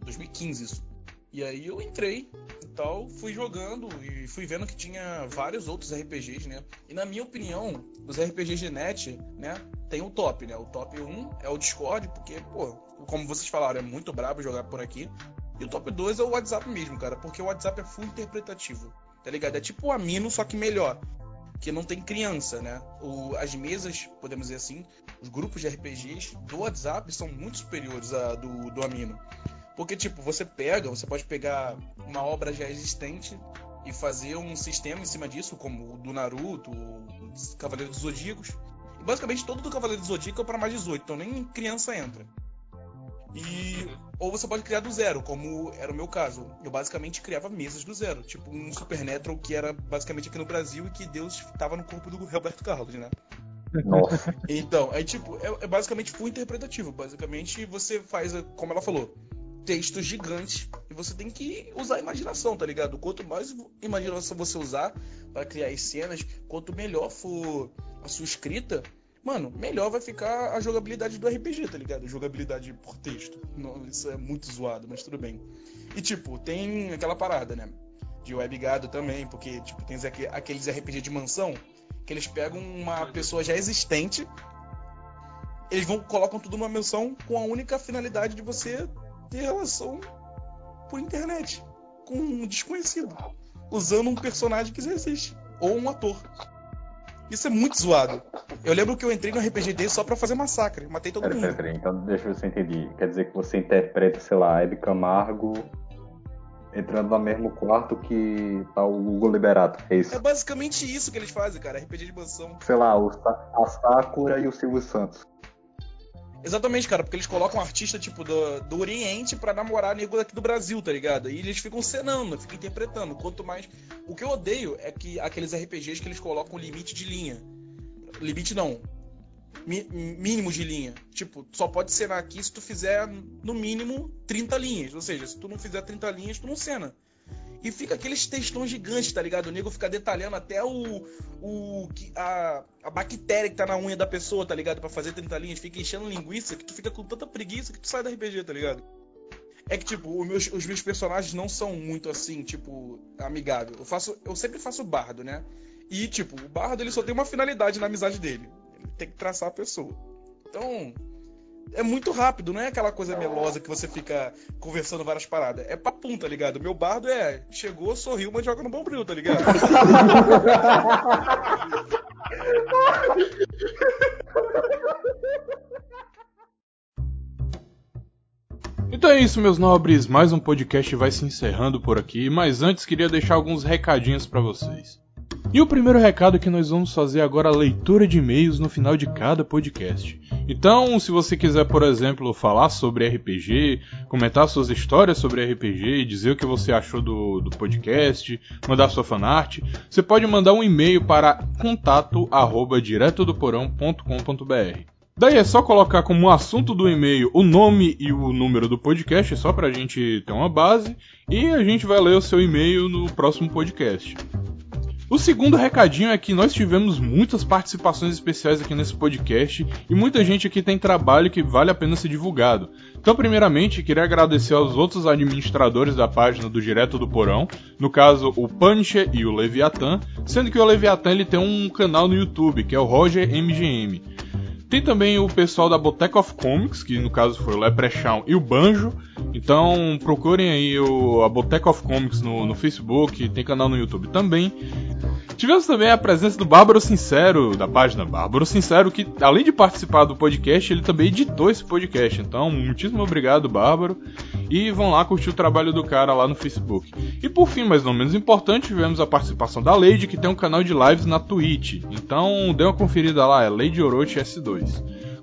2015 isso. E aí eu entrei e tal, fui jogando e fui vendo que tinha vários outros RPGs, né? E na minha opinião, os RPGs de net, né, tem o top, né? O top 1 é o Discord, porque, pô, como vocês falaram, é muito brabo jogar por aqui. E o top 2 é o WhatsApp mesmo, cara, porque o WhatsApp é full interpretativo, tá ligado? É tipo o Amino, só que melhor. Que não tem criança, né? O, as mesas, podemos dizer assim, os grupos de RPGs do WhatsApp são muito superiores a do, do Amino. Porque, tipo, você pega, você pode pegar uma obra já existente e fazer um sistema em cima disso, como o do Naruto, o Cavaleiro dos Zodíacos. E basicamente todo do Cavaleiro dos Zodíaco é para mais 18, então nem criança entra. E ou você pode criar do zero, como era o meu caso. Eu basicamente criava mesas do zero, tipo um Supernatural que era basicamente aqui no Brasil e que Deus estava no corpo do Roberto Carlos, né? Nossa. Então, é tipo, é, é basicamente full interpretativo. Basicamente você faz, como ela falou, textos gigantes e você tem que usar a imaginação, tá ligado? Quanto mais imaginação você usar para criar as cenas, quanto melhor for a sua escrita, mano, melhor vai ficar a jogabilidade do RPG, tá ligado? Jogabilidade por texto. Não, isso é muito zoado, mas tudo bem. E tipo, tem aquela parada, né? De webgado também, porque tipo, tem aqueles RPG de mansão que eles pegam uma pessoa já existente, eles vão colocam tudo numa mansão com a única finalidade de você ter relação por internet com um desconhecido, usando um personagem que já existe, ou um ator. Isso é muito zoado. Eu lembro que eu entrei no RPG dele só pra fazer massacre, matei todo Peraí, mundo. peraí, peraí. Então deixa eu ver se eu entendi. Quer dizer que você interpreta, sei lá, Hebe Camargo entrando no mesmo quarto que tá o Hugo Liberato. É isso. É basicamente isso que eles fazem, cara. RPG de mansão. Sei lá, o a Sakura e o Silvio Santos. Exatamente, cara, porque eles colocam um artista, tipo, do, do Oriente pra namorar nego daqui do Brasil, tá ligado? E eles ficam cenando, ficam interpretando. Quanto mais. O que eu odeio é que aqueles RPGs que eles colocam limite de linha. Limite não. Mi- mínimo de linha. Tipo, só pode cenar aqui se tu fizer no mínimo 30 linhas. Ou seja, se tu não fizer 30 linhas, tu não cena. E fica aqueles textões gigantes, tá ligado? O nego fica detalhando até o. o a, a bactéria que tá na unha da pessoa, tá ligado? Pra fazer 30 linhas. Fica enchendo linguiça que tu fica com tanta preguiça que tu sai da RPG, tá ligado? É que, tipo, os meus, os meus personagens não são muito assim, tipo, amigável. Eu faço. Eu sempre faço bardo, né? E, tipo, o bardo ele só tem uma finalidade na amizade dele. Ele tem que traçar a pessoa. Então. É muito rápido, não é aquela coisa melosa que você fica conversando várias paradas. É papum, tá ligado? Meu bardo é. Chegou, sorriu, mas joga no bombril, tá ligado? Então é isso, meus nobres. Mais um podcast vai se encerrando por aqui, mas antes queria deixar alguns recadinhos pra vocês. E o primeiro recado é que nós vamos fazer agora a leitura de e-mails no final de cada podcast. Então, se você quiser, por exemplo, falar sobre RPG, comentar suas histórias sobre RPG, dizer o que você achou do, do podcast, mandar sua fanart, você pode mandar um e-mail para contato. Daí é só colocar como assunto do e-mail o nome e o número do podcast, só pra gente ter uma base, e a gente vai ler o seu e-mail no próximo podcast. O segundo recadinho é que nós tivemos muitas participações especiais aqui nesse podcast e muita gente aqui tem trabalho que vale a pena ser divulgado. Então, primeiramente, queria agradecer aos outros administradores da página do Direto do Porão, no caso o Punisher e o Leviathan, sendo que o Leviathan ele tem um canal no YouTube, que é o Roger MGM. Tem também o pessoal da Boteca of Comics, que no caso foi o Leprechaun e o Banjo. Então procurem aí o, a Boteca of Comics no, no Facebook, tem canal no YouTube também. Tivemos também a presença do Bárbaro Sincero, da página Bárbaro Sincero, que além de participar do podcast, ele também editou esse podcast. Então, muitíssimo obrigado, Bárbaro. E vão lá curtir o trabalho do cara lá no Facebook. E por fim, mas não menos importante, tivemos a participação da Lady, que tem um canal de lives na Twitch. Então, dê uma conferida lá, é Lady Orochi S2.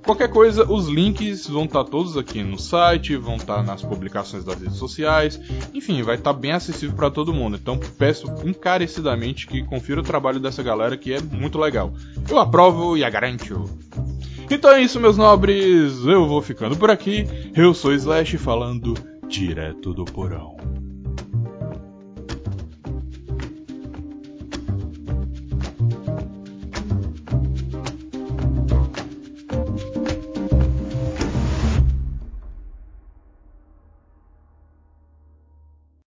Qualquer coisa, os links vão estar todos aqui no site, vão estar nas publicações das redes sociais, enfim, vai estar bem acessível para todo mundo. Então peço encarecidamente que confira o trabalho dessa galera que é muito legal. Eu aprovo e a garanto. Então é isso, meus nobres. Eu vou ficando por aqui. Eu sou Slash falando direto do porão.